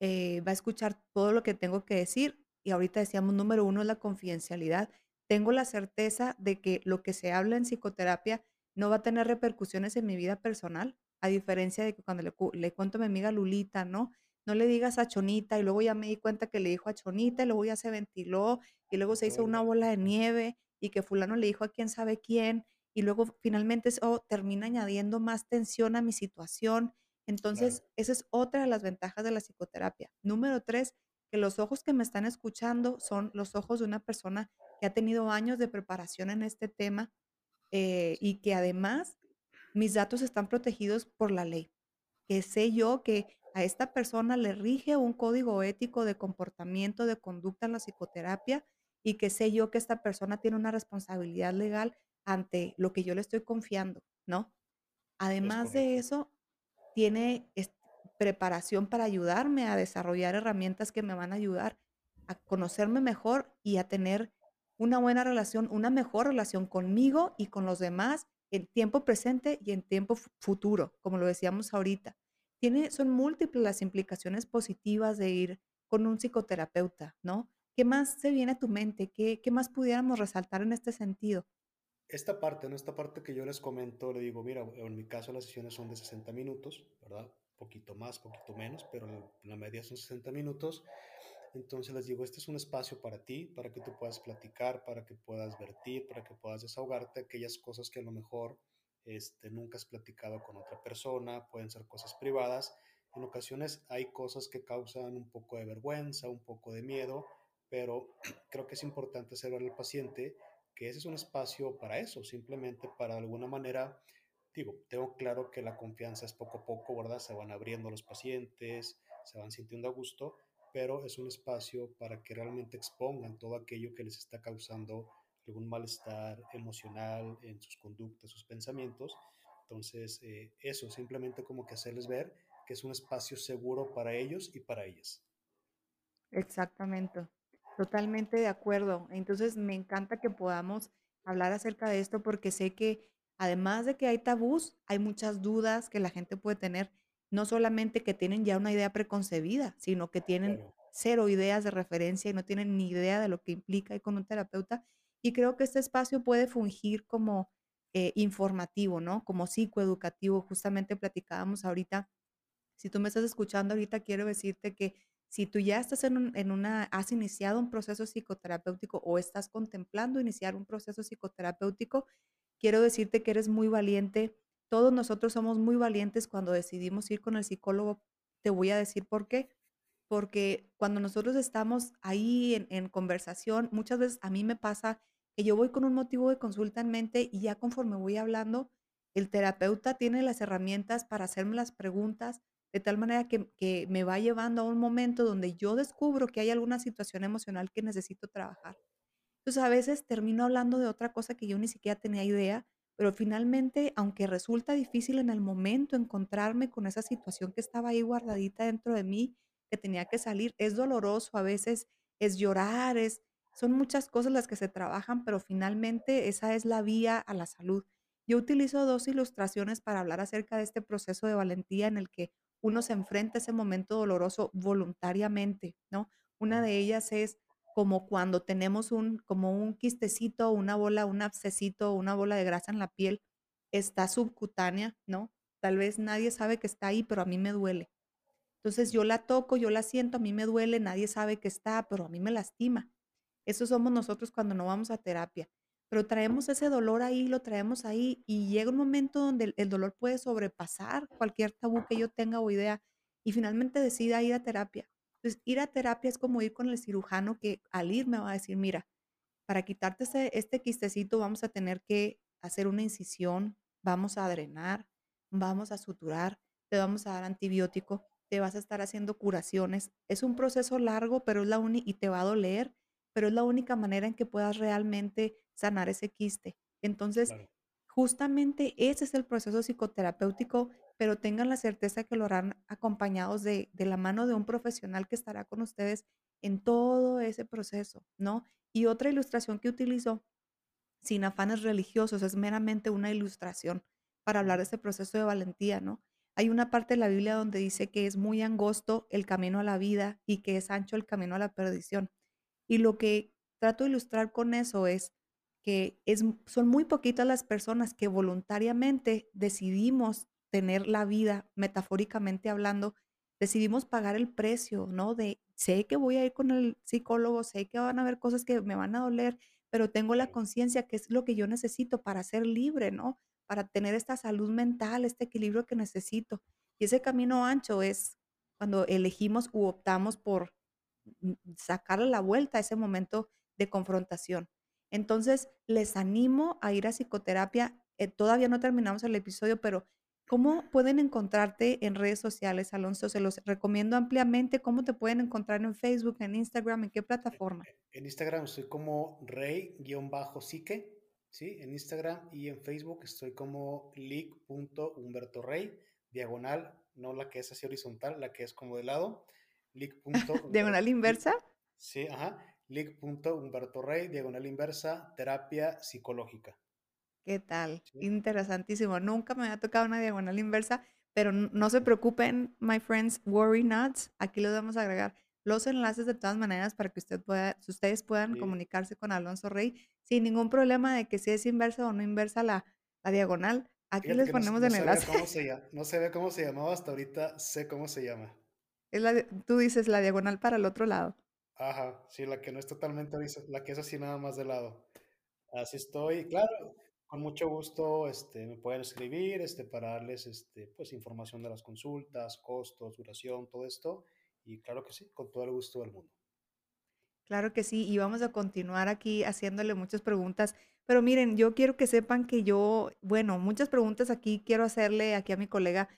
eh, va a escuchar todo lo que tengo que decir. Y ahorita decíamos, número uno es la confidencialidad. Tengo la certeza de que lo que se habla en psicoterapia no va a tener repercusiones en mi vida personal, a diferencia de que cuando le, le cuento a mi amiga Lulita, ¿no? No le digas a Chonita y luego ya me di cuenta que le dijo a Chonita y luego ya se ventiló y luego se hizo una bola de nieve y que fulano le dijo a quién sabe quién y luego finalmente eso termina añadiendo más tensión a mi situación. Claro, Entonces, esa es otra de las ventajas de la psicoterapia. Número tres, que los ojos que me están escuchando son los ojos de una persona que ha tenido años de preparación en este tema eh, y que además mis datos están protegidos por la ley que sé yo que a esta persona le rige un código ético de comportamiento, de conducta en la psicoterapia y que sé yo que esta persona tiene una responsabilidad legal ante lo que yo le estoy confiando, ¿no? es Además de eso, tiene preparación para ayudarme a desarrollar herramientas que me van a ayudar a conocerme mejor y a tener una buena relación, una mejor relación conmigo y con los demás en tiempo presente y en tiempo fu- futuro, como lo decíamos ahorita. Tiene, son múltiples las implicaciones positivas de ir con un psicoterapeuta, ¿no? ¿Qué más se viene a tu mente? ¿Qué, qué más pudiéramos resaltar en este sentido? Esta parte, ¿no? Esta parte que yo les comento, le digo, mira, en mi caso las sesiones son de 60 minutos, ¿verdad? Poquito más, poquito menos, pero la, la media son 60 minutos. Entonces les digo, este es un espacio para ti, para que tú puedas platicar, para que puedas vertir, para que puedas desahogarte aquellas cosas que a lo mejor este, nunca has platicado con otra persona, pueden ser cosas privadas. En ocasiones hay cosas que causan un poco de vergüenza, un poco de miedo, pero creo que es importante hacerlo al paciente que ese es un espacio para eso, simplemente para de alguna manera, digo, tengo claro que la confianza es poco a poco, ¿verdad? Se van abriendo los pacientes, se van sintiendo a gusto, pero es un espacio para que realmente expongan todo aquello que les está causando algún malestar emocional en sus conductas, sus pensamientos. Entonces, eh, eso, simplemente como que hacerles ver que es un espacio seguro para ellos y para ellas. Exactamente, totalmente de acuerdo. Entonces, me encanta que podamos hablar acerca de esto porque sé que además de que hay tabús, hay muchas dudas que la gente puede tener no solamente que tienen ya una idea preconcebida, sino que tienen cero ideas de referencia y no tienen ni idea de lo que implica ir con un terapeuta. Y creo que este espacio puede fungir como eh, informativo, ¿no? Como psicoeducativo. Justamente platicábamos ahorita. Si tú me estás escuchando ahorita, quiero decirte que si tú ya estás en, una, has iniciado un proceso psicoterapéutico o estás contemplando iniciar un proceso psicoterapéutico, quiero decirte que eres muy valiente. Todos nosotros somos muy valientes cuando decidimos ir con el psicólogo. Te voy a decir por qué. Porque cuando nosotros estamos ahí en, conversación, muchas veces a mí me pasa que yo voy con un motivo de consulta en mente y ya conforme voy hablando, el terapeuta tiene las herramientas para hacerme las preguntas de tal manera que, que, me va llevando a un momento donde yo descubro que hay alguna situación emocional que necesito trabajar. Entonces a veces termino hablando de otra cosa que yo ni siquiera tenía idea, pero finalmente, aunque resulta difícil en el momento encontrarme con esa situación que estaba ahí guardadita dentro de mí, que tenía que salir, es doloroso, a veces es llorar, es son muchas cosas las que se trabajan, pero finalmente esa es la vía a la salud. Yo utilizo dos ilustraciones para hablar acerca de este proceso de valentía en el que uno se enfrenta a ese momento doloroso voluntariamente, ¿no? Una de ellas es como cuando tenemos un, como un quistecito, una bola, un abscesito, una bola de grasa en la piel, está subcutánea, ¿no? Tal vez nadie sabe que está ahí, pero a mí me duele. Entonces yo la toco, yo la siento, a mí me duele, nadie sabe que está, pero a mí me lastima. Eso somos nosotros cuando no vamos a terapia. Pero traemos ese dolor ahí, lo traemos ahí y llega un momento donde el, dolor puede sobrepasar cualquier tabú que yo tenga o idea y finalmente decida ir a terapia. Entonces, ir a terapia es como ir con el cirujano que al ir me va a decir, mira, para quitarte este quistecito vamos a tener que hacer una incisión, vamos a drenar, vamos a suturar, te vamos a dar antibiótico, te vas a estar haciendo curaciones. Es un proceso largo, pero es la única y te va a doler pero es la única manera en que puedas realmente sanar ese quiste. Entonces, justamente ese es el proceso psicoterapéutico, pero tengan la certeza que lo harán acompañados de, de la mano de un profesional que estará con ustedes en todo ese proceso, ¿no? Y otra ilustración que utilizo, sin afanes religiosos, es meramente una ilustración para hablar de este proceso de valentía, ¿no? Hay una parte de la Biblia donde dice que es muy angosto el camino a la vida y que es ancho el camino a la perdición. Y lo que trato de ilustrar con eso es que es, son muy poquitas las personas que voluntariamente decidimos tener la vida, metafóricamente hablando, decidimos pagar el precio, ¿no? De, sé que voy a ir con el psicólogo, sé que van a haber cosas que me van a doler, pero tengo la conciencia que es lo que yo necesito para ser libre, ¿no? Para tener esta salud mental, este equilibrio que necesito. Y ese camino ancho es cuando elegimos u optamos por sacarle la vuelta a ese momento de confrontación. Entonces, les animo a ir a psicoterapia. Eh, todavía no terminamos el episodio, pero ¿cómo pueden encontrarte en redes sociales, Alonso? Se los recomiendo ampliamente. ¿Cómo te pueden encontrar en Facebook, en Instagram, en qué plataforma? En Instagram estoy como rey-psique, ¿sí? En Instagram y en Facebook estoy como rey diagonal, no la que es así horizontal, la que es como de lado. ¿Diagonal inversa? Sí, ajá. Rey, diagonal inversa, terapia psicológica. ¿Qué tal? Interesantísimo. Nunca me había tocado una diagonal inversa, pero no se preocupen, my friends, worry not. Aquí les vamos a agregar los enlaces de todas maneras para que usted pueda, ustedes puedan comunicarse con Alonso Rey sin ningún problema de que si es inversa o no inversa la, la diagonal. Aquí les ponemos el enlace. no se ve cómo se llamaba hasta ahorita, sé cómo se llama tú dices la diagonal para el otro lado. Ajá, sí, la que no es totalmente, la que es así nada más de lado. Así estoy, claro, con mucho gusto, este, me pueden escribir, este, para darles, este, pues, información de las consultas, costos, duración, todo esto, y claro que sí, con todo el gusto del mundo. Claro que sí, y vamos a continuar aquí haciéndole muchas preguntas, pero miren, yo quiero que sepan que yo, bueno, muchas preguntas aquí quiero hacerle aquí a mi colega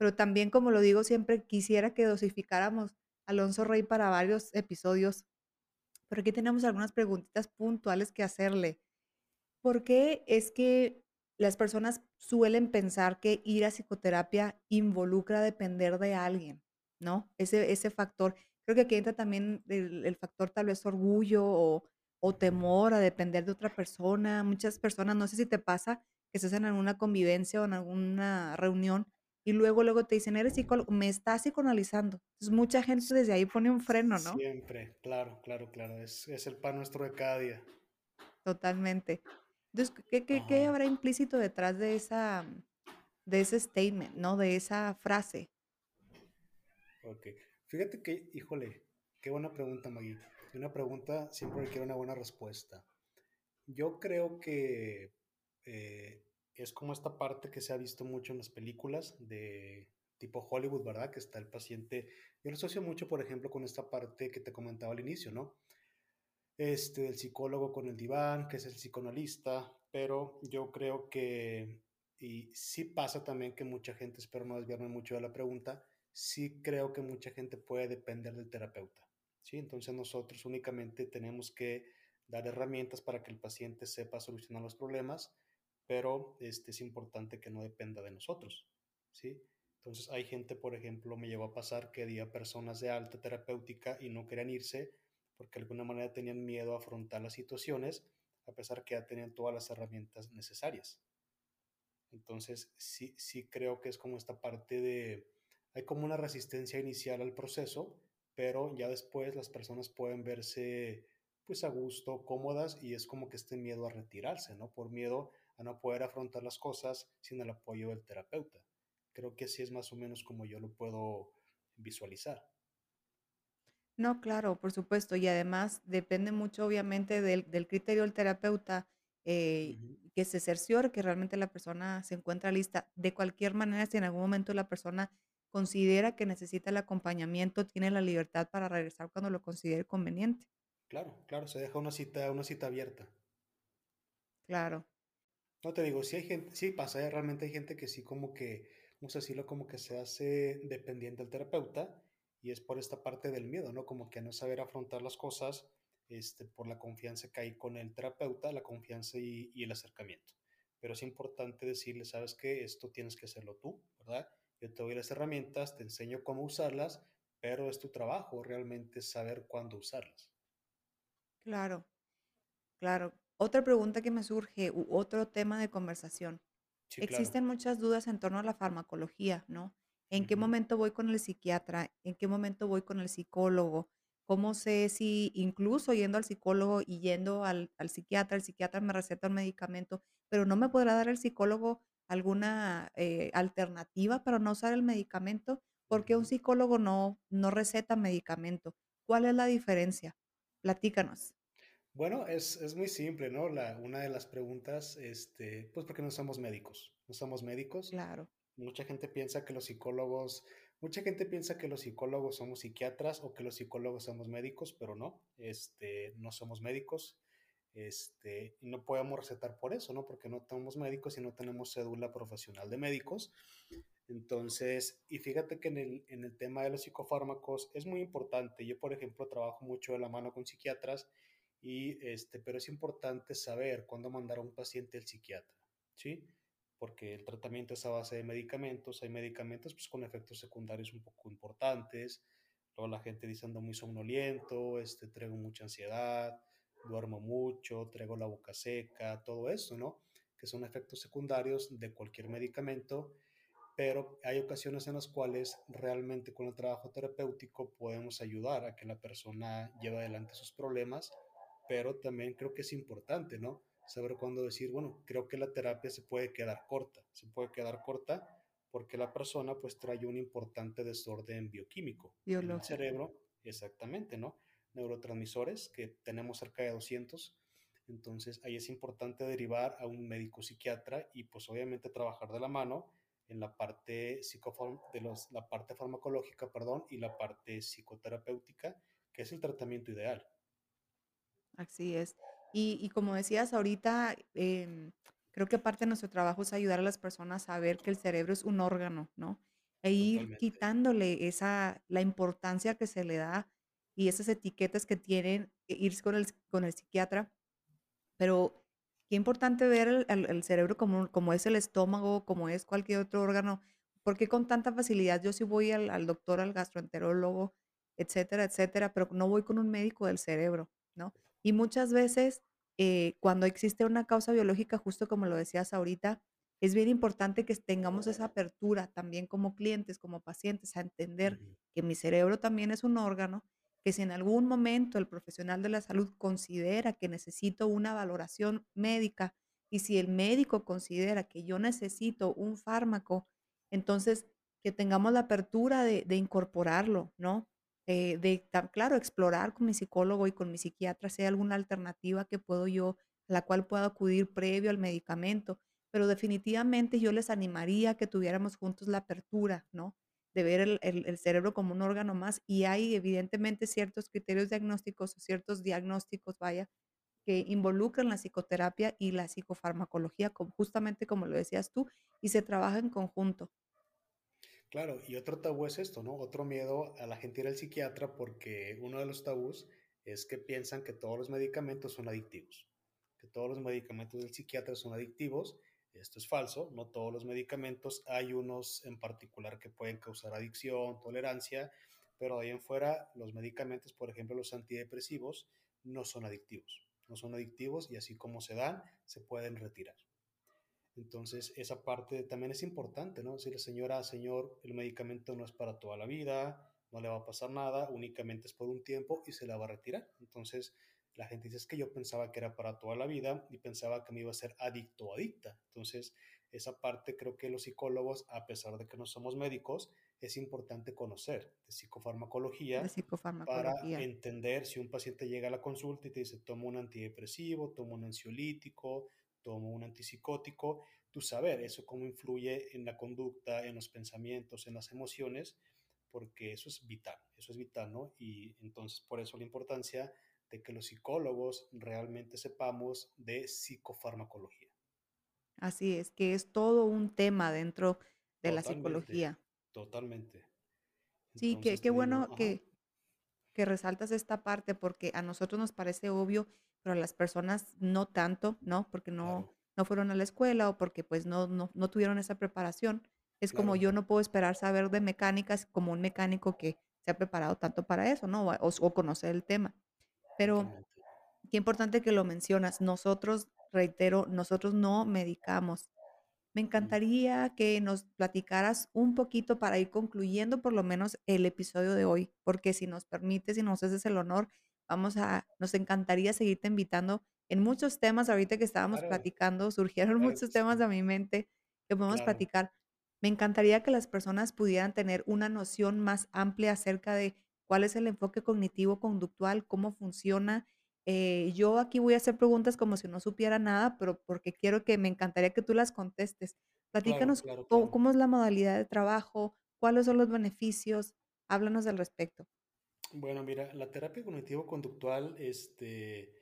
pero también, como lo digo siempre, quisiera que dosificáramos Alonso Rey para varios episodios. Pero aquí tenemos algunas preguntitas puntuales que hacerle. ¿Por qué es que las personas suelen pensar que ir a psicoterapia involucra depender de alguien? ¿No? Ese, ese factor. Creo que aquí entra también el, factor tal vez orgullo o, o, temor a depender de otra persona. Muchas personas, no sé si te pasa, que estás en alguna convivencia o en alguna reunión y luego, luego te dicen, eres psicólogo, me estás psicoanalizando. Entonces, mucha gente desde ahí pone un freno, ¿no? Siempre, claro, claro, claro. Es, es el pan nuestro de cada día. Totalmente. Entonces, ¿qué, qué, qué habrá implícito detrás de esa, de ese statement, ¿no? De esa frase. Ok. Fíjate que, híjole, qué buena pregunta, Maggie. Una pregunta siempre requiere una buena respuesta. Yo creo que eh, es como esta parte que se ha visto mucho en las películas de tipo Hollywood, ¿verdad? Que está el paciente. Yo lo asocio mucho, por ejemplo, con esta parte que te comentaba al inicio, ¿no? Este, el psicólogo con el diván, que es el psicoanalista, pero yo creo que, y sí pasa también que mucha gente, espero no desviarme mucho de la pregunta, sí creo que mucha gente puede depender del terapeuta, ¿sí? Entonces nosotros únicamente tenemos que dar herramientas para que el paciente sepa solucionar los problemas, pero este, es importante que no dependa de nosotros, ¿sí? Entonces hay gente, por ejemplo, me llegó a pasar que había personas de alta terapéutica y no querían irse porque de alguna manera tenían miedo a afrontar las situaciones, a pesar que ya tenían todas las herramientas necesarias. Entonces, sí, sí creo que es como esta parte de, hay como una resistencia inicial al proceso, pero ya después las personas pueden verse pues a gusto, cómodas y es como que este miedo a retirarse, ¿no? Por miedo a no poder afrontar las cosas sin el apoyo del terapeuta. Creo que así es más o menos como yo lo puedo visualizar. No, claro, por supuesto. Y además depende mucho, obviamente, del, del criterio del terapeuta, eh, que se cerciore que realmente la persona se encuentra lista. De cualquier manera, si en algún momento la persona considera que necesita el acompañamiento, tiene la libertad para regresar cuando lo considere conveniente. Claro, claro, se deja una cita, una cita abierta. Claro. No te digo, sí hay gente, sí pasa, ¿eh? realmente hay gente que sí como que, vamos a decirlo, como que se hace dependiente del terapeuta y es por esta parte del miedo, ¿no? Como que no saber afrontar las cosas este, por la confianza que hay con el terapeuta, la confianza y, y el acercamiento. Pero es importante decirle, sabes que esto tienes que hacerlo tú, ¿verdad? Yo te doy las herramientas, te enseño cómo usarlas, pero es tu trabajo realmente saber cuándo usarlas. Claro, claro. Otra pregunta que me surge, u otro tema de conversación. Sí, Existen claro. muchas dudas en torno a la farmacología, ¿no? ¿En qué momento voy con el psiquiatra? ¿En qué momento voy con el psicólogo? ¿Cómo sé si incluso yendo al psicólogo y yendo al, al psiquiatra, el psiquiatra me receta un medicamento, pero no me podrá dar el psicólogo alguna eh, alternativa para no usar el medicamento? Porque un ujú. psicólogo no, no receta medicamento. ¿Cuál es la diferencia? Platícanos. Bueno, es, es muy simple, ¿no? La, una de las preguntas, este, pues porque no somos médicos, no somos médicos. Claro, Mucha gente piensa que los psicólogos, mucha gente piensa que los psicólogos somos psiquiatras o que los psicólogos somos médicos, pero no, este, no somos médicos, este, no podemos recetar por eso, ¿no? Porque no somos médicos y no tenemos cédula profesional de médicos. Entonces, y fíjate que en el, en el tema de los psicofármacos es muy importante. Yo, por ejemplo, trabajo mucho de la mano con psiquiatras y este, pero es importante saber cuándo mandar a un paciente al psiquiatra, ¿sí? Porque el tratamiento es a base de medicamentos, hay medicamentos pues, con efectos secundarios un poco importantes, luego la gente dice ando muy somnoliento, este, traigo mucha ansiedad, duermo mucho, traigo la boca seca, todo eso, ¿no? Que son efectos secundarios de cualquier medicamento pero hay ocasiones en las cuales realmente con el trabajo terapéutico podemos ayudar a que la persona lleve adelante sus problemas, pero también creo que es importante, ¿no? Saber cuándo decir, bueno, creo que la terapia se puede quedar corta, se puede quedar corta porque la persona pues trae un importante desorden bioquímico en el biológico. cerebro, exactamente, ¿no? Neurotransmisores, que tenemos cerca de 200, entonces ahí es importante derivar a un médico psiquiatra y pues obviamente trabajar de la mano en la parte de los, la parte farmacológica, perdón, y la parte psicoterapéutica, que es el tratamiento ideal. Así es. Y, y como decías ahorita, em, creo que parte de nuestro trabajo es ayudar a las personas a ver que el cerebro es un órgano, ¿no? E ir Totalmente. quitándole esa, la importancia que se le da y esas etiquetas que tienen, e ir con el, con el psiquiatra. Pero qué importante ver el, el- el cerebro como, como es el estómago, como es cualquier otro órgano. porque con tanta facilidad yo sí voy al, al doctor, al gastroenterólogo, etcétera, etcétera, pero no voy con un médico del cerebro, ¿no? Y muchas veces, eh, cuando existe una causa biológica, justo como lo decías ahorita, es bien importante que tengamos esa apertura también como clientes, como pacientes, a entender que mi cerebro también es un órgano, que si en algún momento el profesional de la salud considera que necesito una valoración médica y si el médico considera que yo necesito un fármaco, entonces que tengamos la apertura de, incorporarlo, ¿no? Eh, de, claro, explorar con mi psicólogo y con mi psiquiatra si hay alguna alternativa que puedo yo, la cual puedo acudir previo al medicamento pero definitivamente yo les animaría que tuviéramos juntos la apertura, ¿no? De ver el, cerebro como un órgano más y hay evidentemente ciertos criterios diagnósticos o ciertos diagnósticos, vaya, que involucran la psicoterapia y la psicofarmacología, justamente como lo decías tú, y se trabaja en conjunto. Claro, y otro tabú es esto, ¿no? Otro miedo a la gente ir al psiquiatra porque uno de los tabús es que piensan que todos los medicamentos son adictivos, que todos los medicamentos del psiquiatra son adictivos esto es falso, no todos los medicamentos, hay unos en particular que pueden causar adicción, tolerancia, pero de ahí en fuera los medicamentos, por ejemplo los antidepresivos, no son adictivos, no son adictivos y así como se dan, se pueden retirar. Entonces, esa parte también es importante, ¿no? Decirle, señora, señor, el medicamento no es para toda la vida, no le va a pasar nada, únicamente es por un tiempo y se la va a retirar. Entonces, la gente dice, es que yo pensaba que era para toda la vida y pensaba que me iba a ser adicto o adicta. Entonces, esa parte creo que los psicólogos, a pesar de que no somos médicos, es importante conocer de psicofarmacología, para entender si un paciente llega a la consulta y te dice, tomo un antidepresivo, tomo un ansiolítico, tomo un antipsicótico, tú saber eso cómo influye en la conducta, en los pensamientos, en las emociones, porque eso es vital, eso es vital, ¿no? Y entonces por eso la importancia de que los psicólogos realmente sepamos de psicofarmacología. Así es, que es todo un tema dentro de la psicología. Totalmente. sí, qué bueno que, que resaltas esta parte porque a nosotros nos parece obvio, pero a las personas no tanto, ¿no? Porque no, no fueron a la escuela o porque pues no, no, tuvieron esa preparación. Es como yo no puedo esperar saber de mecánicas como un mecánico que se ha preparado tanto para eso, ¿no? o conocer el tema. Pero qué importante que lo mencionas. Nosotros, reitero, nosotros no medicamos. Me encantaría que nos platicaras un poquito para ir concluyendo por lo menos el episodio de hoy, porque si nos permites y nos haces el honor, vamos a, nos encantaría seguirte invitando en muchos temas. Ahorita que estábamos platicando, surgieron muchos temas a mi mente que podemos platicar. Me encantaría que las personas pudieran tener una noción más amplia acerca de cuál es el enfoque cognitivo-conductual, cómo funciona. Eh, yo aquí voy a hacer preguntas como si no supiera nada, pero porque quiero que me encantaría que tú las contestes. Platícanos Cómo, es la modalidad de trabajo, cuáles son los beneficios, háblanos al respecto. Bueno, mira, la terapia cognitivo-conductual, este,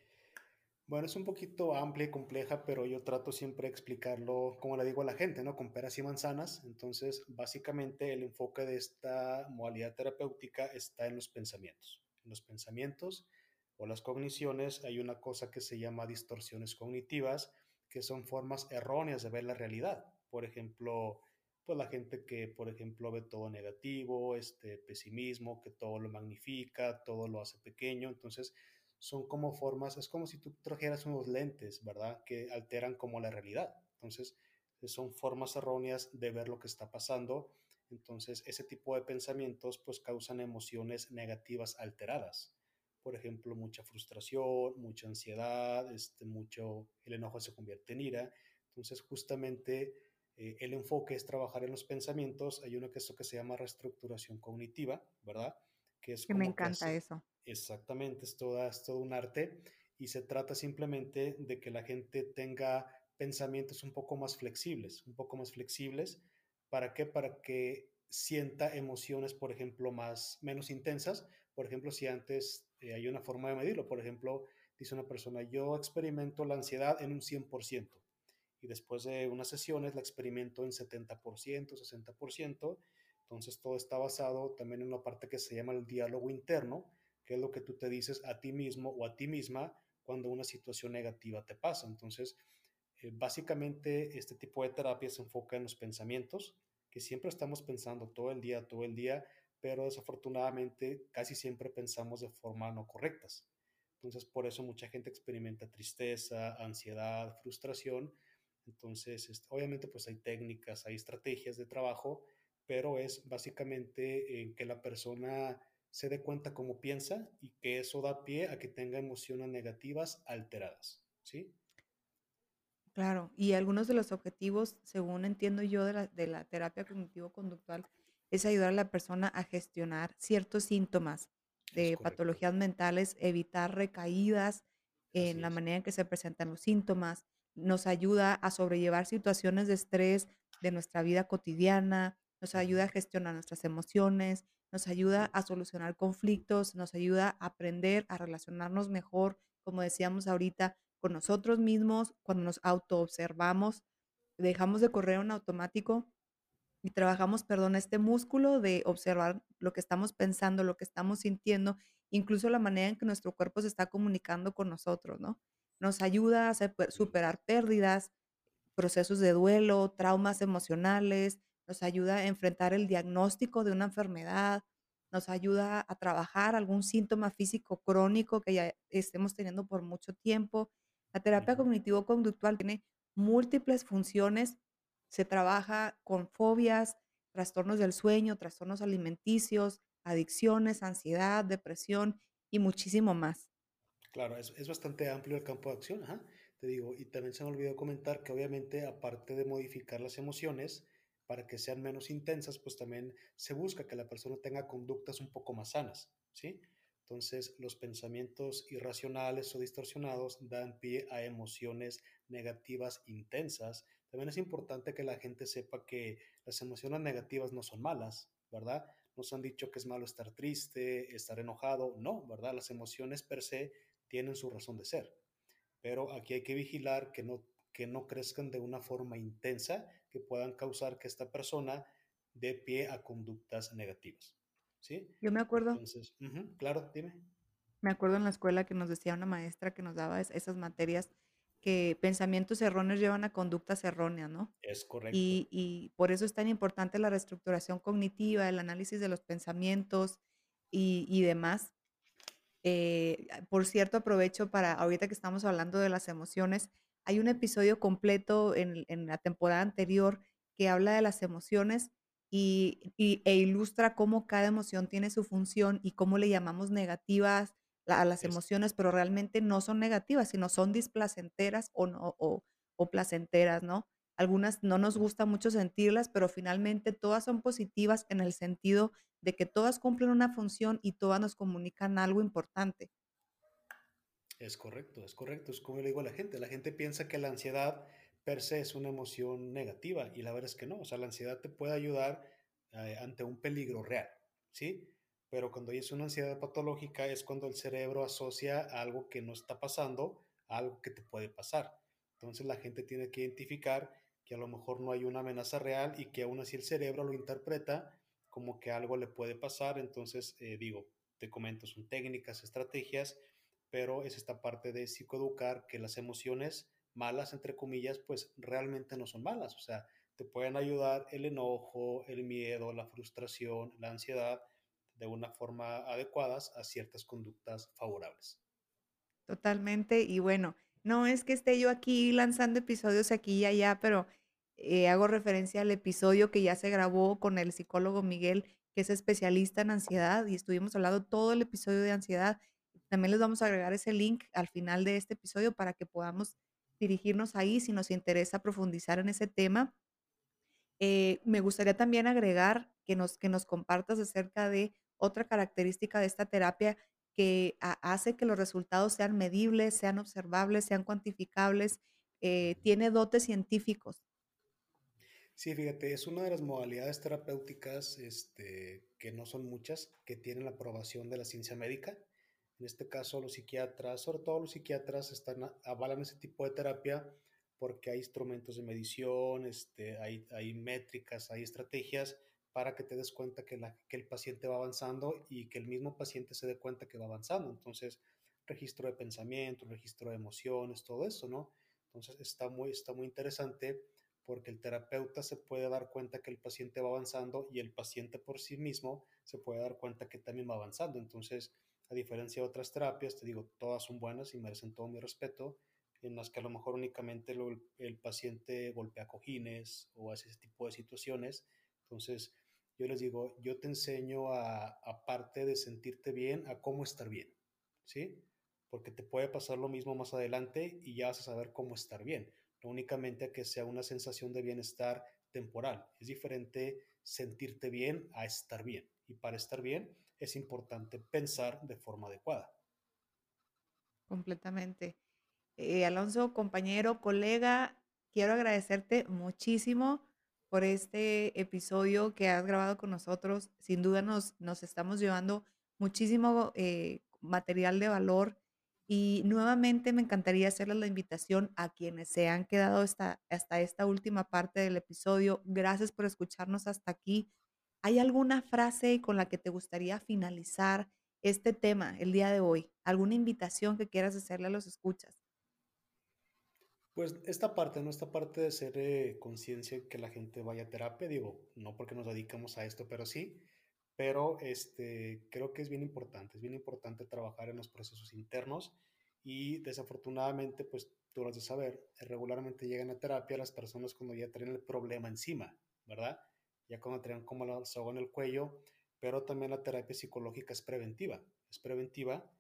bueno, es un poquito amplia y compleja, pero yo trato siempre de explicarlo, como le digo a la gente, ¿no? Con peras y manzanas. Entonces, básicamente el enfoque de esta modalidad terapéutica está en los pensamientos. En los pensamientos o las cogniciones hay una cosa que se llama distorsiones cognitivas, que son formas erróneas de ver la realidad. Por ejemplo, pues la gente que, por ejemplo, ve todo negativo, este pesimismo, que todo lo magnifica, todo lo hace pequeño. Entonces, son como formas, es como si tú trajeras unos lentes, ¿verdad? Que alteran como la realidad. Entonces, son formas erróneas de ver lo que está pasando. Entonces, ese tipo de pensamientos pues causan emociones negativas alteradas. Por ejemplo, mucha frustración, mucha ansiedad, este, mucho, el enojo se convierte en ira. Entonces, justamente eh, el enfoque es trabajar en los pensamientos. Hay uno que que se llama reestructuración cognitiva, ¿verdad? Que es me encanta eso. Exactamente, es, toda, es todo un arte y se trata simplemente de que la gente tenga pensamientos un poco más flexibles, un poco más flexibles. ¿Para qué? Para que sienta emociones, por ejemplo, más, menos intensas. Por ejemplo, si antes eh, hay una forma de medirlo, por ejemplo, dice una persona, yo experimento la ansiedad en un 100% y después de unas sesiones la experimento en 70%, 60%. Entonces todo está basado también en una parte que se llama el diálogo interno, qué es lo que tú te dices a ti mismo o a ti misma cuando una situación negativa te pasa. Entonces, eh, básicamente este tipo de terapia se enfoca en los pensamientos, que siempre estamos pensando todo el día, todo el día, pero desafortunadamente casi siempre pensamos de forma no correctas. Entonces, por eso mucha gente experimenta tristeza, ansiedad, frustración. Entonces, este, obviamente, pues hay técnicas, hay estrategias de trabajo, pero es básicamente en que la persona se dé cuenta cómo piensa y que eso da pie a que tenga emociones negativas alteradas, ¿sí? Claro, y algunos de los objetivos, según entiendo yo de la, de la terapia cognitivo-conductual, es ayudar a la persona a gestionar ciertos síntomas de patologías mentales, evitar recaídas en la manera en que se presentan los síntomas, nos ayuda a sobrellevar situaciones de estrés de nuestra vida cotidiana, nos ayuda a gestionar nuestras emociones, nos ayuda a solucionar conflictos, nos ayuda a aprender a relacionarnos mejor, como decíamos ahorita, con nosotros mismos, cuando nos autoobservamos, dejamos de correr en automático y trabajamos, perdón, este músculo de observar lo que estamos pensando, lo que estamos sintiendo, incluso la manera en que nuestro cuerpo se está comunicando con nosotros, ¿no? Nos ayuda a superar pérdidas, procesos de duelo, traumas emocionales, nos ayuda a enfrentar el diagnóstico de una enfermedad, nos ayuda a trabajar algún síntoma físico crónico que ya estemos teniendo por mucho tiempo. La terapia cognitivo-conductual tiene múltiples funciones se trabaja con fobias, trastornos del sueño, trastornos alimenticios, adicciones, ansiedad, depresión y muchísimo más. Claro, es, es bastante amplio el campo de acción, te digo, y también se me olvidó comentar que obviamente aparte de modificar las emociones para que sean menos intensas, pues también se busca que la persona tenga conductas un poco más sanas, ¿sí? Entonces, los pensamientos irracionales o distorsionados dan pie a emociones negativas intensas también es importante que la gente sepa que las emociones negativas no son malas, ¿verdad? Nos han dicho que es malo estar triste, estar enojado. No, ¿verdad? Las emociones per se tienen su razón de ser. Pero aquí hay que vigilar que no, que no crezcan de una forma intensa que puedan causar que esta persona dé pie a conductas negativas. ¿Sí? Yo me acuerdo. Entonces, claro, dime. Me acuerdo en la escuela que nos decía una maestra que nos daba esas materias que pensamientos erróneos llevan a conductas erróneas, ¿no? Es correcto. Y, por eso es tan importante la reestructuración cognitiva, el análisis de los pensamientos y, demás. Eh, por cierto, aprovecho para, ahorita que estamos hablando de las emociones, hay un episodio completo en, la temporada anterior que habla de las emociones y, e ilustra cómo cada emoción tiene su función y cómo le llamamos negativas a las emociones, pero realmente no son negativas, sino son displacenteras o, no, o, placenteras, ¿no? Algunas no nos gusta mucho sentirlas, pero finalmente todas son positivas en el sentido de que todas cumplen una función y todas nos comunican algo importante. Es correcto, es correcto. Es como le digo a la gente. La gente piensa que la ansiedad per se es una emoción negativa y la verdad es que no. O sea, la ansiedad te puede ayudar eh, ante un peligro real, ¿sí? pero cuando es una ansiedad patológica es cuando el cerebro asocia algo que no está pasando a algo que te puede pasar. Entonces la gente tiene que identificar que a lo mejor no hay una amenaza real y que aún así el cerebro lo interpreta como que algo le puede pasar. Entonces, eh, digo, te comento, son técnicas, estrategias, pero es esta parte de psicoeducar que las emociones malas, entre comillas, pues realmente no son malas. O sea, te pueden ayudar el enojo, el miedo, la frustración, la ansiedad, de una forma adecuada a ciertas conductas favorables. Totalmente, y bueno, no es que esté yo aquí lanzando episodios aquí y allá, pero eh, hago referencia al episodio que ya se grabó con el psicólogo Miguel, que es especialista en ansiedad, y estuvimos hablando todo el episodio de ansiedad. También les vamos a agregar ese link al final de este episodio para que podamos dirigirnos ahí si nos interesa profundizar en ese tema. Eh, me gustaría también agregar que nos, que nos compartas acerca de otra característica de esta terapia que hace que los resultados sean medibles, sean observables, sean cuantificables, eh, tiene dotes científicos. Sí, fíjate, es una de las modalidades terapéuticas este, que no son muchas, que tienen la aprobación de la ciencia médica. En este caso, los psiquiatras, sobre todo los psiquiatras, están, avalan ese tipo de terapia porque hay instrumentos de medición, este, hay, hay métricas, hay estrategias para que te des cuenta que, la, que el paciente va avanzando y que el mismo paciente se dé cuenta que va avanzando. Entonces, registro de pensamiento, registro de emociones, todo eso, ¿no? Entonces, está muy, está muy interesante porque el terapeuta se puede dar cuenta que el paciente va avanzando y el paciente por sí mismo se puede dar cuenta que también va avanzando. Entonces, a diferencia de otras terapias, te digo, todas son buenas y merecen todo mi respeto. en las que a lo mejor únicamente el paciente golpea cojines o hace ese tipo de situaciones. Entonces, yo les digo, yo te enseño a, aparte de sentirte bien, a cómo estar bien, ¿sí? Porque te puede pasar lo mismo más adelante y ya vas a saber cómo estar bien, no únicamente a que sea una sensación de bienestar temporal. Es diferente sentirte bien a estar bien. Y para estar bien es importante pensar de forma adecuada. Completamente. Eh, Alonso, compañero, colega, quiero agradecerte muchísimo por este episodio que has grabado con nosotros. Sin duda nos, nos estamos llevando muchísimo eh, material de valor y nuevamente me encantaría hacerles la invitación a quienes se han quedado hasta, hasta esta última parte del episodio. Gracias por escucharnos hasta aquí. ¿Hay alguna frase con la que te gustaría finalizar este tema el día de hoy? ¿Alguna invitación que quieras hacerle a los escuchas? Pues esta parte, ¿no? Esta parte de ser eh, conciencia que la gente vaya a terapia, digo, no porque nos dedicamos a esto, pero sí, pero este, creo que es bien importante, es bien importante trabajar en los procesos internos y desafortunadamente, pues tú lo has de saber, regularmente llegan a terapia las personas cuando ya tienen el problema encima, ¿verdad? Ya cuando tienen como la soga en el cuello, pero también la terapia psicológica es preventiva, es preventiva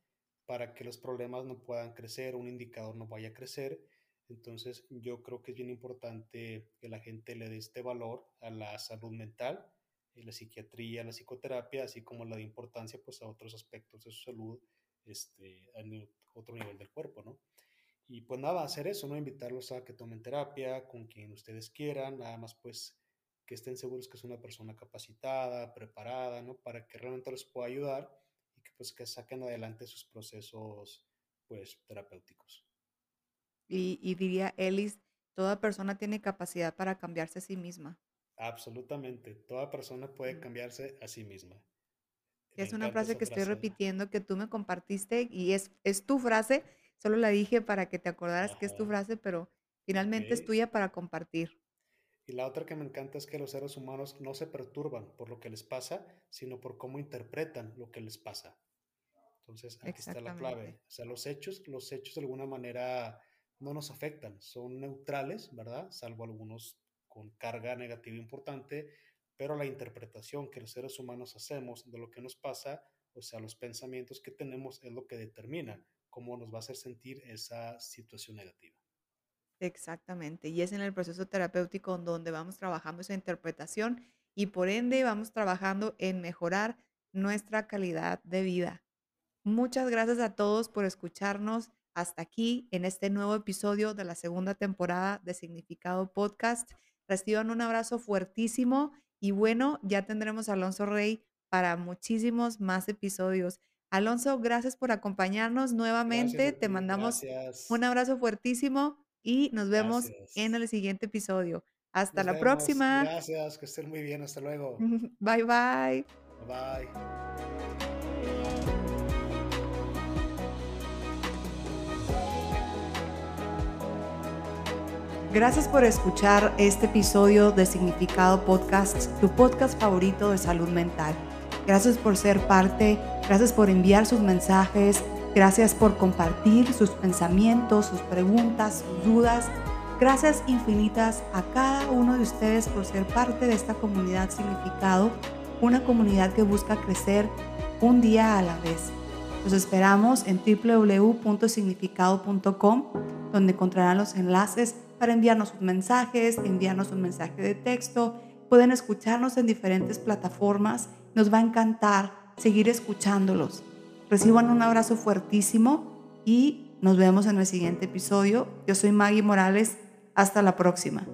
para que los problemas no puedan crecer, un indicador no vaya a crecer entonces, yo creo que es bien importante que la gente le dé este valor a la salud mental, a la psiquiatría, la psicoterapia, así como la de importancia pues, a otros aspectos de su salud este, a otro nivel del cuerpo, ¿no? Y pues nada, hacer eso, ¿no? Invitarlos a que tomen terapia con quien ustedes quieran, nada más pues que estén seguros que es una persona capacitada, preparada, ¿no? Para que realmente les pueda ayudar y que pues que saquen adelante sus procesos pues terapéuticos. Y, diría Ellis, toda persona tiene capacidad para cambiarse a sí misma. Absolutamente, toda persona puede mm. cambiarse a sí misma. es una frase que estoy repitiendo que tú me compartiste y es, es tu frase, solo la dije para que te acordaras que es tu frase, pero finalmente es tuya para compartir. Y la otra que me encanta es que los seres humanos no se perturban por lo que les pasa, sino por cómo interpretan lo que les pasa. Entonces, aquí está la clave. O sea, los hechos, los hechos de alguna manera no nos afectan, son neutrales, ¿verdad? Salvo algunos con carga negativa importante, pero la interpretación que los seres humanos hacemos de lo que nos pasa, o sea, los pensamientos que tenemos es lo que determina cómo nos va a hacer sentir esa situación negativa. Exactamente, y es en el proceso terapéutico donde vamos trabajando esa interpretación y por ende vamos trabajando en mejorar nuestra calidad de vida. Muchas gracias a todos por escucharnos hasta aquí en este nuevo episodio de la segunda temporada de Significado Podcast. Reciban un abrazo fuertísimo y bueno, ya tendremos a Alonso Rey para muchísimos más episodios. Alonso, gracias por acompañarnos nuevamente. Te mandamos un abrazo fuertísimo y nos vemos en el siguiente episodio. Hasta la próxima. Gracias, que estén muy bien. Hasta luego. Bye bye. Bye. Gracias por escuchar este episodio de Significado Podcast, tu podcast favorito de salud mental. Gracias por ser parte, gracias por enviar sus mensajes, gracias por compartir sus pensamientos, sus preguntas, sus dudas. Gracias infinitas a cada uno de ustedes por ser parte de esta comunidad Significado, una comunidad que busca crecer un día a la vez. Los esperamos en www.significado.com, donde encontrarán los enlaces para enviarnos sus mensajes, enviarnos un mensaje de texto. Pueden escucharnos en diferentes plataformas. Nos va a encantar seguir escuchándolos. Reciban un abrazo fuertísimo y nos vemos en el siguiente episodio. Yo soy Maggie Morales. Hasta la próxima.